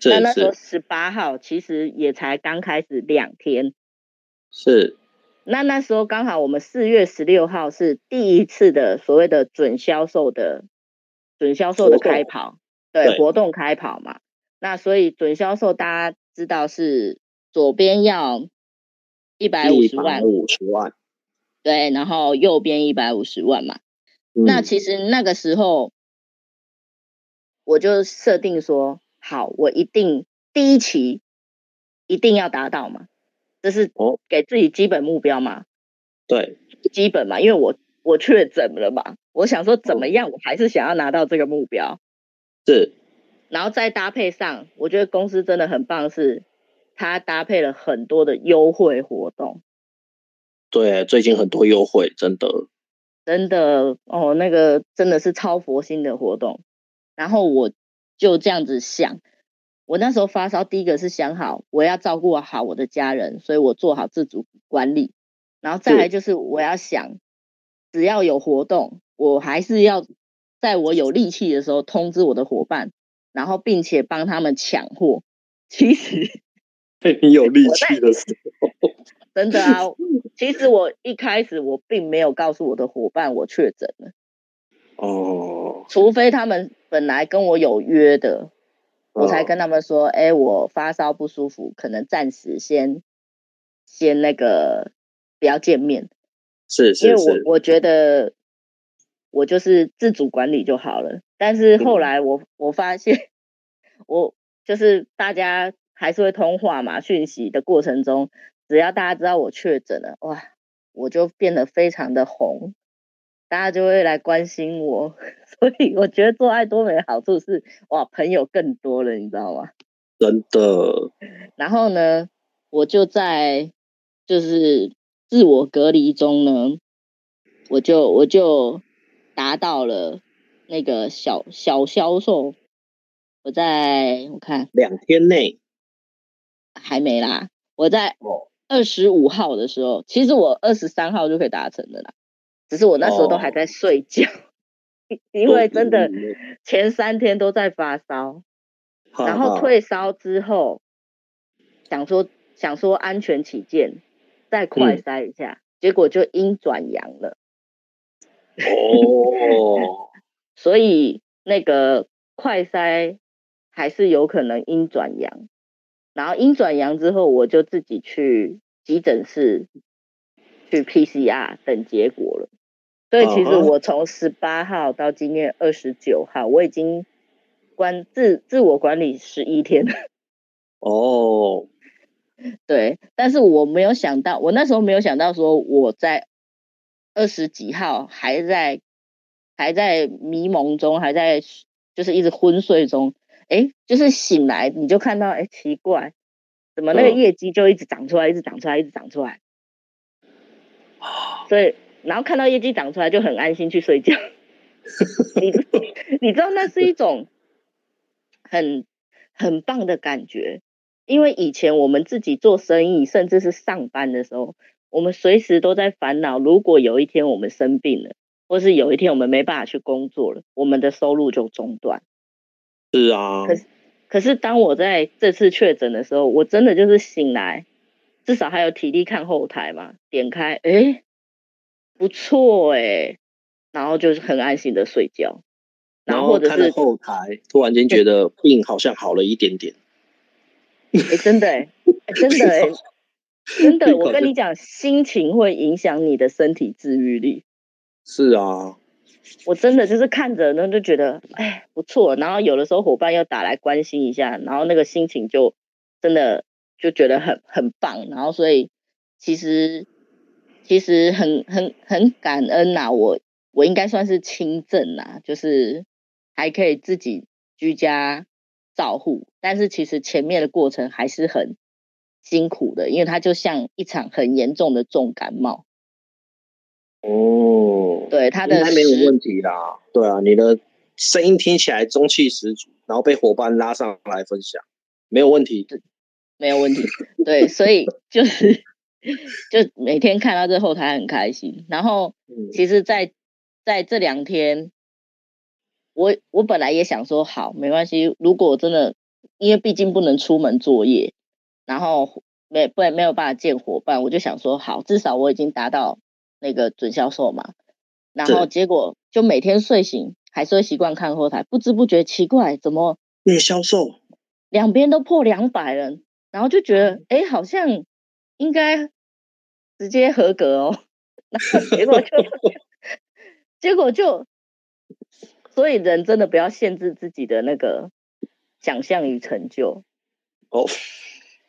那那时候十八号其实也才刚开始两天。是，那那时候刚好我们四月十六号是第一次的所谓的准销售的准销售的开跑，对，对活动开跑嘛。那所以准销售大家知道是左边要一百五十万，五十万，对，然后右边一百五十万嘛。嗯。那其实那个时候我就设定说，好，我一定第一期一定要达到嘛。这是给自己基本目标嘛？对，基本嘛，因为我我确诊了嘛，我想说怎么样，我还是想要拿到这个目标。是，然后再搭配上，我觉得公司真的很棒，是它搭配了很多的优惠活动。对，最近很多优惠，真的，真的哦，那个真的是超佛心的活动。然后我就这样子想。我那时候发烧，第一个是想好我要照顾好我的家人，所以我做好自主管理。然后再来就是我要想，只要有活动，我还是要在我有力气的时候通知我的伙伴，然后并且帮他们抢货。其实，在你有力气的时候，真的啊，其实我一开始我并没有告诉我的伙伴我确诊了。哦，除非他们本来跟我有约的。我才跟他们说，哎、欸，我发烧不舒服，可能暂时先先那个不要见面，是是是，因为我我觉得我就是自主管理就好了。但是后来我我发现，我就是大家还是会通话嘛，讯息的过程中，只要大家知道我确诊了，哇，我就变得非常的红，大家就会来关心我。所以我觉得做爱多美的好处是，哇，朋友更多了，你知道吗？真的。然后呢，我就在就是自我隔离中呢，我就我就达到了那个小小销售。我在我看两天内还没啦。我在二十五号的时候，其实我二十三号就可以达成的啦，只是我那时候都还在睡觉。哦因为真的前三天都在发烧，然后退烧之后，想说想说安全起见，再快筛一下，结果就阴转阳了。哦，所以那个快筛还是有可能阴转阳，然后阴转阳之后，我就自己去急诊室去 PCR 等结果了。所以其实我从十八号到今天二十九号，我已经关自自我管理十一天了。哦，对，但是我没有想到，我那时候没有想到说我在。二十几号还在还在迷蒙中，还在就是一直昏睡中，哎，就是醒来你就看到，哎，奇怪，怎么那个业绩就一直长出来，一直长出来，一直长出来。所以，然后看到业绩长出来就很安心去睡觉。你你知道那是一种很很棒的感觉，因为以前我们自己做生意，甚至是上班的时候。我们随时都在烦恼，如果有一天我们生病了，或是有一天我们没办法去工作了，我们的收入就中断。是啊。可是，可是当我在这次确诊的时候，我真的就是醒来，至少还有体力看后台嘛，点开，哎，不错哎，然后就是很安心的睡觉。然后或者是看后台，突然间觉得病好像好了一点点。哎，真的哎，真的 哎。真的，我跟你讲，心情会影响你的身体治愈力。是啊，我真的就是看着，呢就觉得，哎，不错。然后有的时候伙伴又打来关心一下，然后那个心情就真的就觉得很很棒。然后所以其实其实很很很感恩呐，我我应该算是轻症呐，就是还可以自己居家照护。但是其实前面的过程还是很。辛苦的，因为它就像一场很严重的重感冒。哦，对，它的应该没有问题啦。对啊，你的声音听起来中气十足，然后被伙伴拉上来分享，没有问题，没有问题。对，所以就是 就每天看到这后台很开心。然后，其实在，在在这两天，我我本来也想说，好，没关系。如果真的，因为毕竟不能出门作业。然后没不没有办法见伙伴，我就想说好，至少我已经达到那个准销售嘛。然后结果就每天睡醒还是会习惯看后台，不知不觉奇怪怎么月销售两边都破两百了，然后就觉得哎好像应该直接合格哦。然后结果就 结果就，所以人真的不要限制自己的那个想象与成就哦。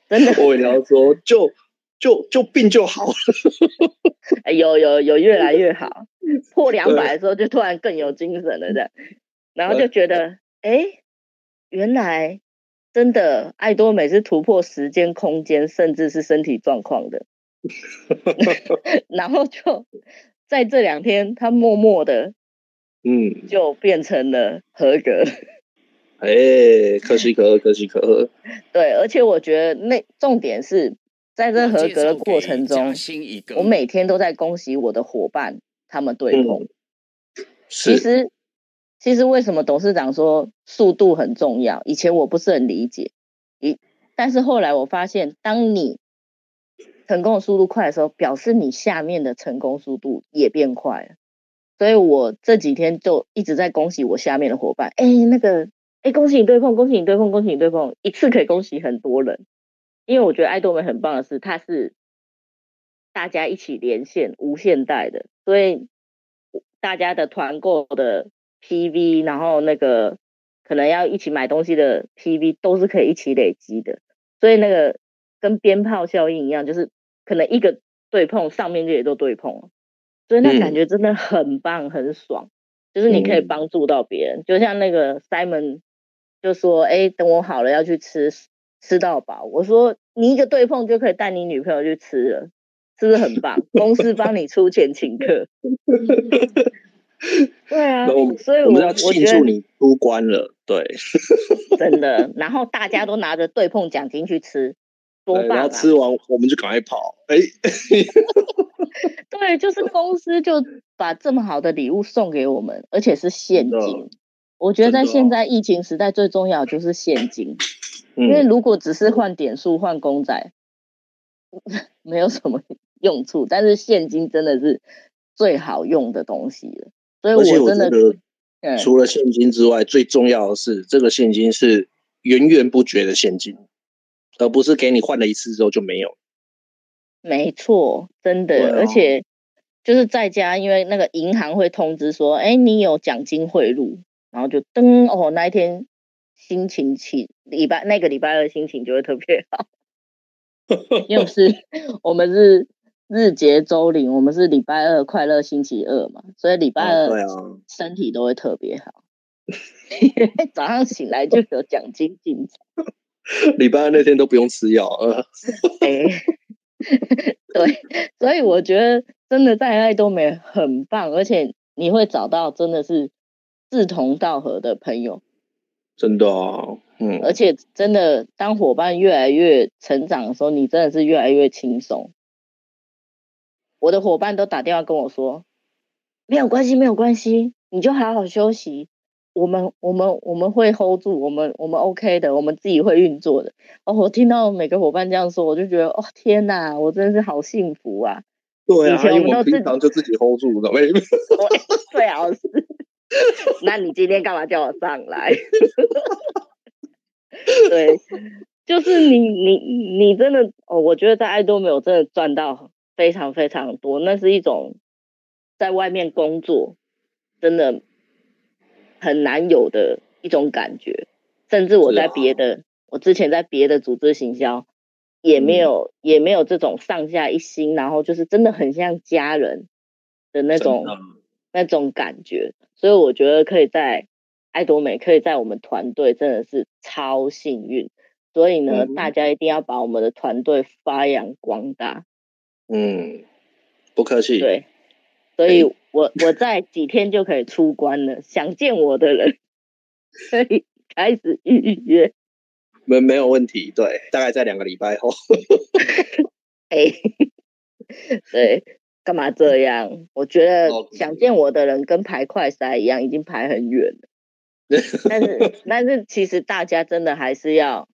真的，我跟你说，就就就病就好了。有有有越来越好，破两百的时候就突然更有精神了，这样，然后就觉得，哎，原来真的爱多美是突破时间、空间，甚至是身体状况的。然后就在这两天，他默默的，嗯，就变成了合格。哎、欸，可喜可贺，可喜可贺。对，而且我觉得那重点是在这合格的过程中，我每天都在恭喜我的伙伴，他们对碰。嗯、其实，其实为什么董事长说速度很重要？以前我不是很理解，一但是后来我发现，当你成功的速度快的时候，表示你下面的成功速度也变快了。所以我这几天就一直在恭喜我下面的伙伴。哎，那个。哎，恭喜你对碰，恭喜你对碰，恭喜你对碰，一次可以恭喜很多人。因为我觉得爱多美很棒的是，它是大家一起连线、无限代的，所以大家的团购的 PV，然后那个可能要一起买东西的 PV 都是可以一起累积的。所以那个跟鞭炮效应一样，就是可能一个对碰，上面就也都对碰了，所以那感觉真的很棒，很爽。就是你可以帮助到别人，就像那个 Simon。就说哎，等我好了要去吃吃到饱。我说你一个对碰就可以带你女朋友去吃了，是不是很棒？公司帮你出钱请客。对啊，所以我，我们要庆祝你出关了。对，真的。然后大家都拿着对碰奖金去吃，多棒啊！然后吃完我们就赶快跑。哎，对，就是公司就把这么好的礼物送给我们，而且是现金。我觉得在现在疫情时代，最重要就是现金，因为如果只是换点数、换公仔，没有什么用处，但是现金真的是最好用的东西了。所以我真的，我除了现金之外，最重要的是这个现金是源源不绝的现金，而不是给你换了一次之后就没有。没错，真的，啊、而且就是在家，因为那个银行会通知说，哎，你有奖金汇入，然后就噔哦，那一天心情起礼拜那个礼拜二心情就会特别好，因为是我们是日结周领，我们是礼拜二快乐星期二嘛，所以礼拜二身体都会特别好，哦、早上醒来就有奖金进场，礼拜二那天都不用吃药，哎。对，所以我觉得真的在爱多美很棒，而且你会找到真的是志同道合的朋友，真的啊，嗯，而且真的当伙伴越来越成长的时候，你真的是越来越轻松。我的伙伴都打电话跟我说，没有关系，没有关系，你就好好休息。我们我们我们会 hold 住，我们我们 OK 的，我们自己会运作的。哦，我听到每个伙伴这样说，我就觉得哦天哪，我真的是好幸福啊！对啊，以前我平常就自己 hold 住的，为 最好是。那你今天干嘛叫我上来？对，就是你你你真的哦，我觉得在爱多美有真的赚到非常非常多，那是一种在外面工作真的。很难有的一种感觉，甚至我在别的，啊、我之前在别的组织行销，也没有、嗯、也没有这种上下一心，然后就是真的很像家人的那种的那种感觉，所以我觉得可以在爱多美，可以在我们团队真的是超幸运，所以呢，嗯、大家一定要把我们的团队发扬光大。嗯，不客气。对。所以我我在几天就可以出关了，想见我的人可以开始预约。没没有问题，对，大概在两个礼拜后。哎，对，干嘛这样？我觉得想见我的人跟排快筛一样，已经排很远了。但是但是其实大家真的还是要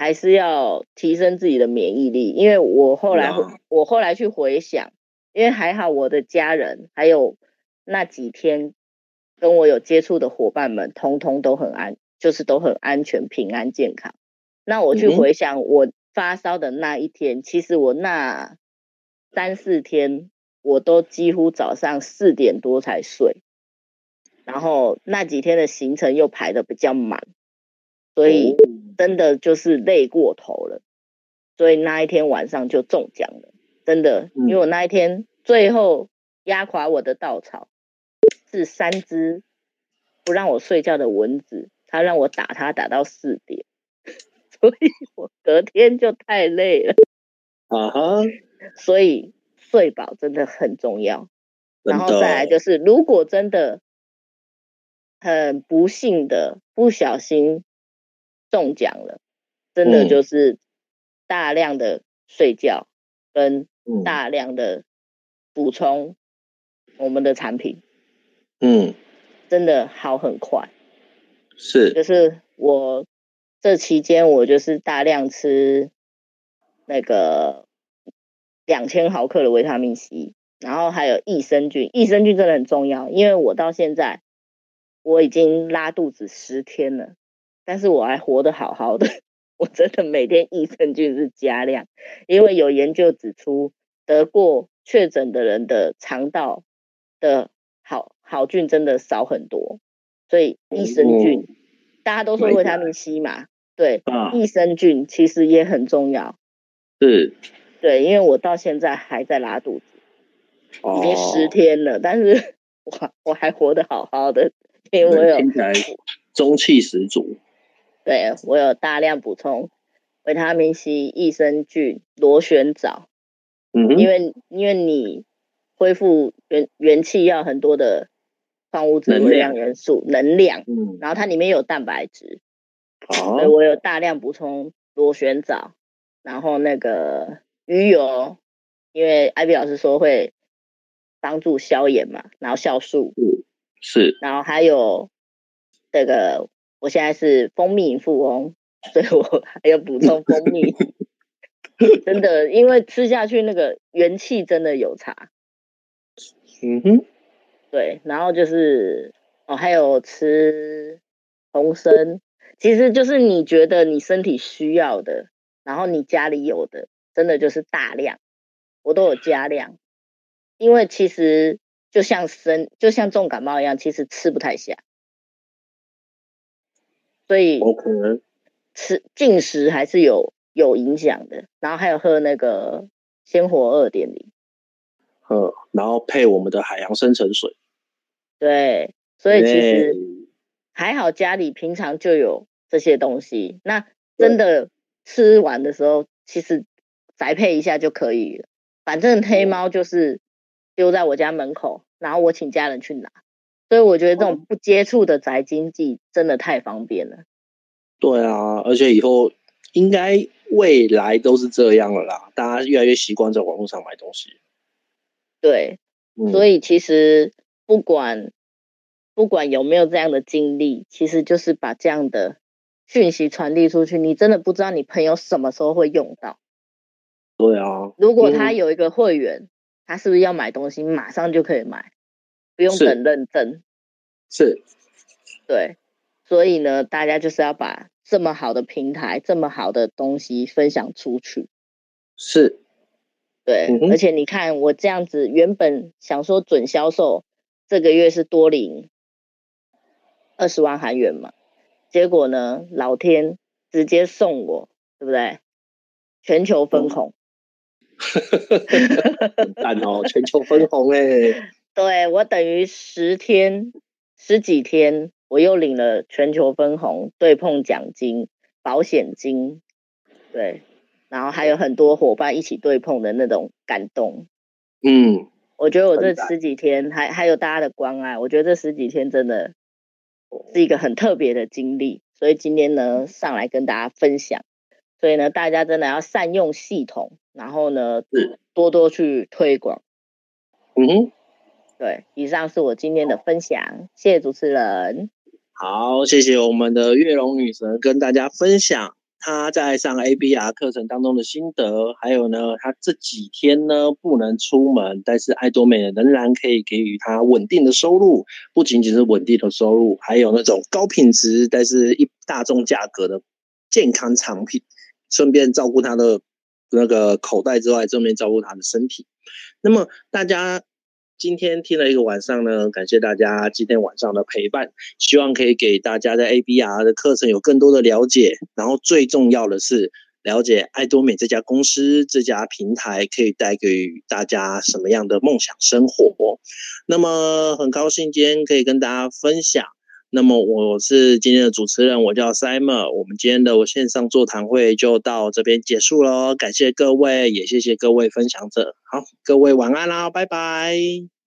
还是要提升自己的免疫力，因为我后来我后来去回想。因为还好，我的家人还有那几天跟我有接触的伙伴们，通通都很安，就是都很安全、平安、健康。那我去回想我发烧的那一天，嗯、其实我那三四天我都几乎早上四点多才睡，然后那几天的行程又排得比较满，所以真的就是累过头了，所以那一天晚上就中奖了。真的，因为我那一天最后压垮我的稻草是三只不让我睡觉的蚊子，它让我打它打到四点，所以我隔天就太累了。啊哈，所以睡饱真的很重要。然后再来就是，如果真的很不幸的不小心中奖了，真的就是大量的睡觉跟。大量的补充我们的产品，嗯，真的好很快，是，就是我这期间我就是大量吃那个两千毫克的维他命 C，然后还有益生菌，益生菌真的很重要，因为我到现在我已经拉肚子十天了，但是我还活得好好的，我真的每天益生菌是加量，因为有研究指出。得过确诊的人的肠道的好好菌真的少很多，所以益生菌、嗯、大家都说维他命 C 嘛，对，啊、益生菌其实也很重要。是，对，因为我到现在还在拉肚子，哦、已经十天了，但是 我我还活得好好的，因为我有中气十足。对，我有大量补充维他命 C、益生菌、螺旋藻。嗯，因为因为你恢复元元气要很多的矿物质、微量元素、能量，嗯，然后它里面有蛋白质，哦，所以我有大量补充螺旋藻，然后那个鱼油，因为艾比老师说会帮助消炎嘛，然后酵素，是，然后还有这个，我现在是蜂蜜富翁，所以我还要补充蜂蜜。真的，因为吃下去那个元气真的有差。嗯哼，对，然后就是哦，还有吃红参，其实就是你觉得你身体需要的，然后你家里有的，真的就是大量，我都有加量，因为其实就像生，就像重感冒一样，其实吃不太下，所以吃进食还是有有影响的，然后还有喝那个鲜活二点零。嗯，然后配我们的海洋深层水。对，所以其实还好家里平常就有这些东西。那真的吃完的时候，其实宅配一下就可以了。反正黑猫就是丢在我家门口，然后我请家人去拿。所以我觉得这种不接触的宅经济真的太方便了。对啊，而且以后应该未来都是这样了啦，大家越来越习惯在网络上买东西。对，所以其实不管不管有没有这样的经历，其实就是把这样的讯息传递出去。你真的不知道你朋友什么时候会用到。对啊，如果他有一个会员，他是不是要买东西马上就可以买，不用等认证？是，对，所以呢，大家就是要把这么好的平台、这么好的东西分享出去。是。对，而且你看我这样子，原本想说准销售这个月是多领二十万韩元嘛，结果呢，老天直接送我，对不对？全球分红，赞哦，全球分红哎，对，我等于十天十几天，我又领了全球分红、对碰奖金、保险金，对。然后还有很多伙伴一起对碰的那种感动，嗯，我觉得我这十几天还还有大家的关爱，我觉得这十几天真的是一个很特别的经历，所以今天呢上来跟大家分享，所以呢大家真的要善用系统，然后呢多多去推广，嗯，对，以上是我今天的分享，谢谢主持人，好，谢谢我们的月龙女神跟大家分享。她在上 ABR 课程当中的心得，还有呢，她这几天呢不能出门，但是爱多美仍然可以给予她稳定的收入，不仅仅是稳定的收入，还有那种高品质但是一大众价格的健康产品，顺便照顾她的那个口袋之外，顺便照顾她的身体。那么大家。今天听了一个晚上呢，感谢大家今天晚上的陪伴，希望可以给大家在 ABR 的课程有更多的了解，然后最重要的是了解爱多美这家公司、这家平台可以带给大家什么样的梦想生活。那么很高兴今天可以跟大家分享。那么我是今天的主持人，我叫 Simon。我们今天的线上座谈会就到这边结束喽，感谢各位，也谢谢各位分享者。好，各位晚安啦，拜拜。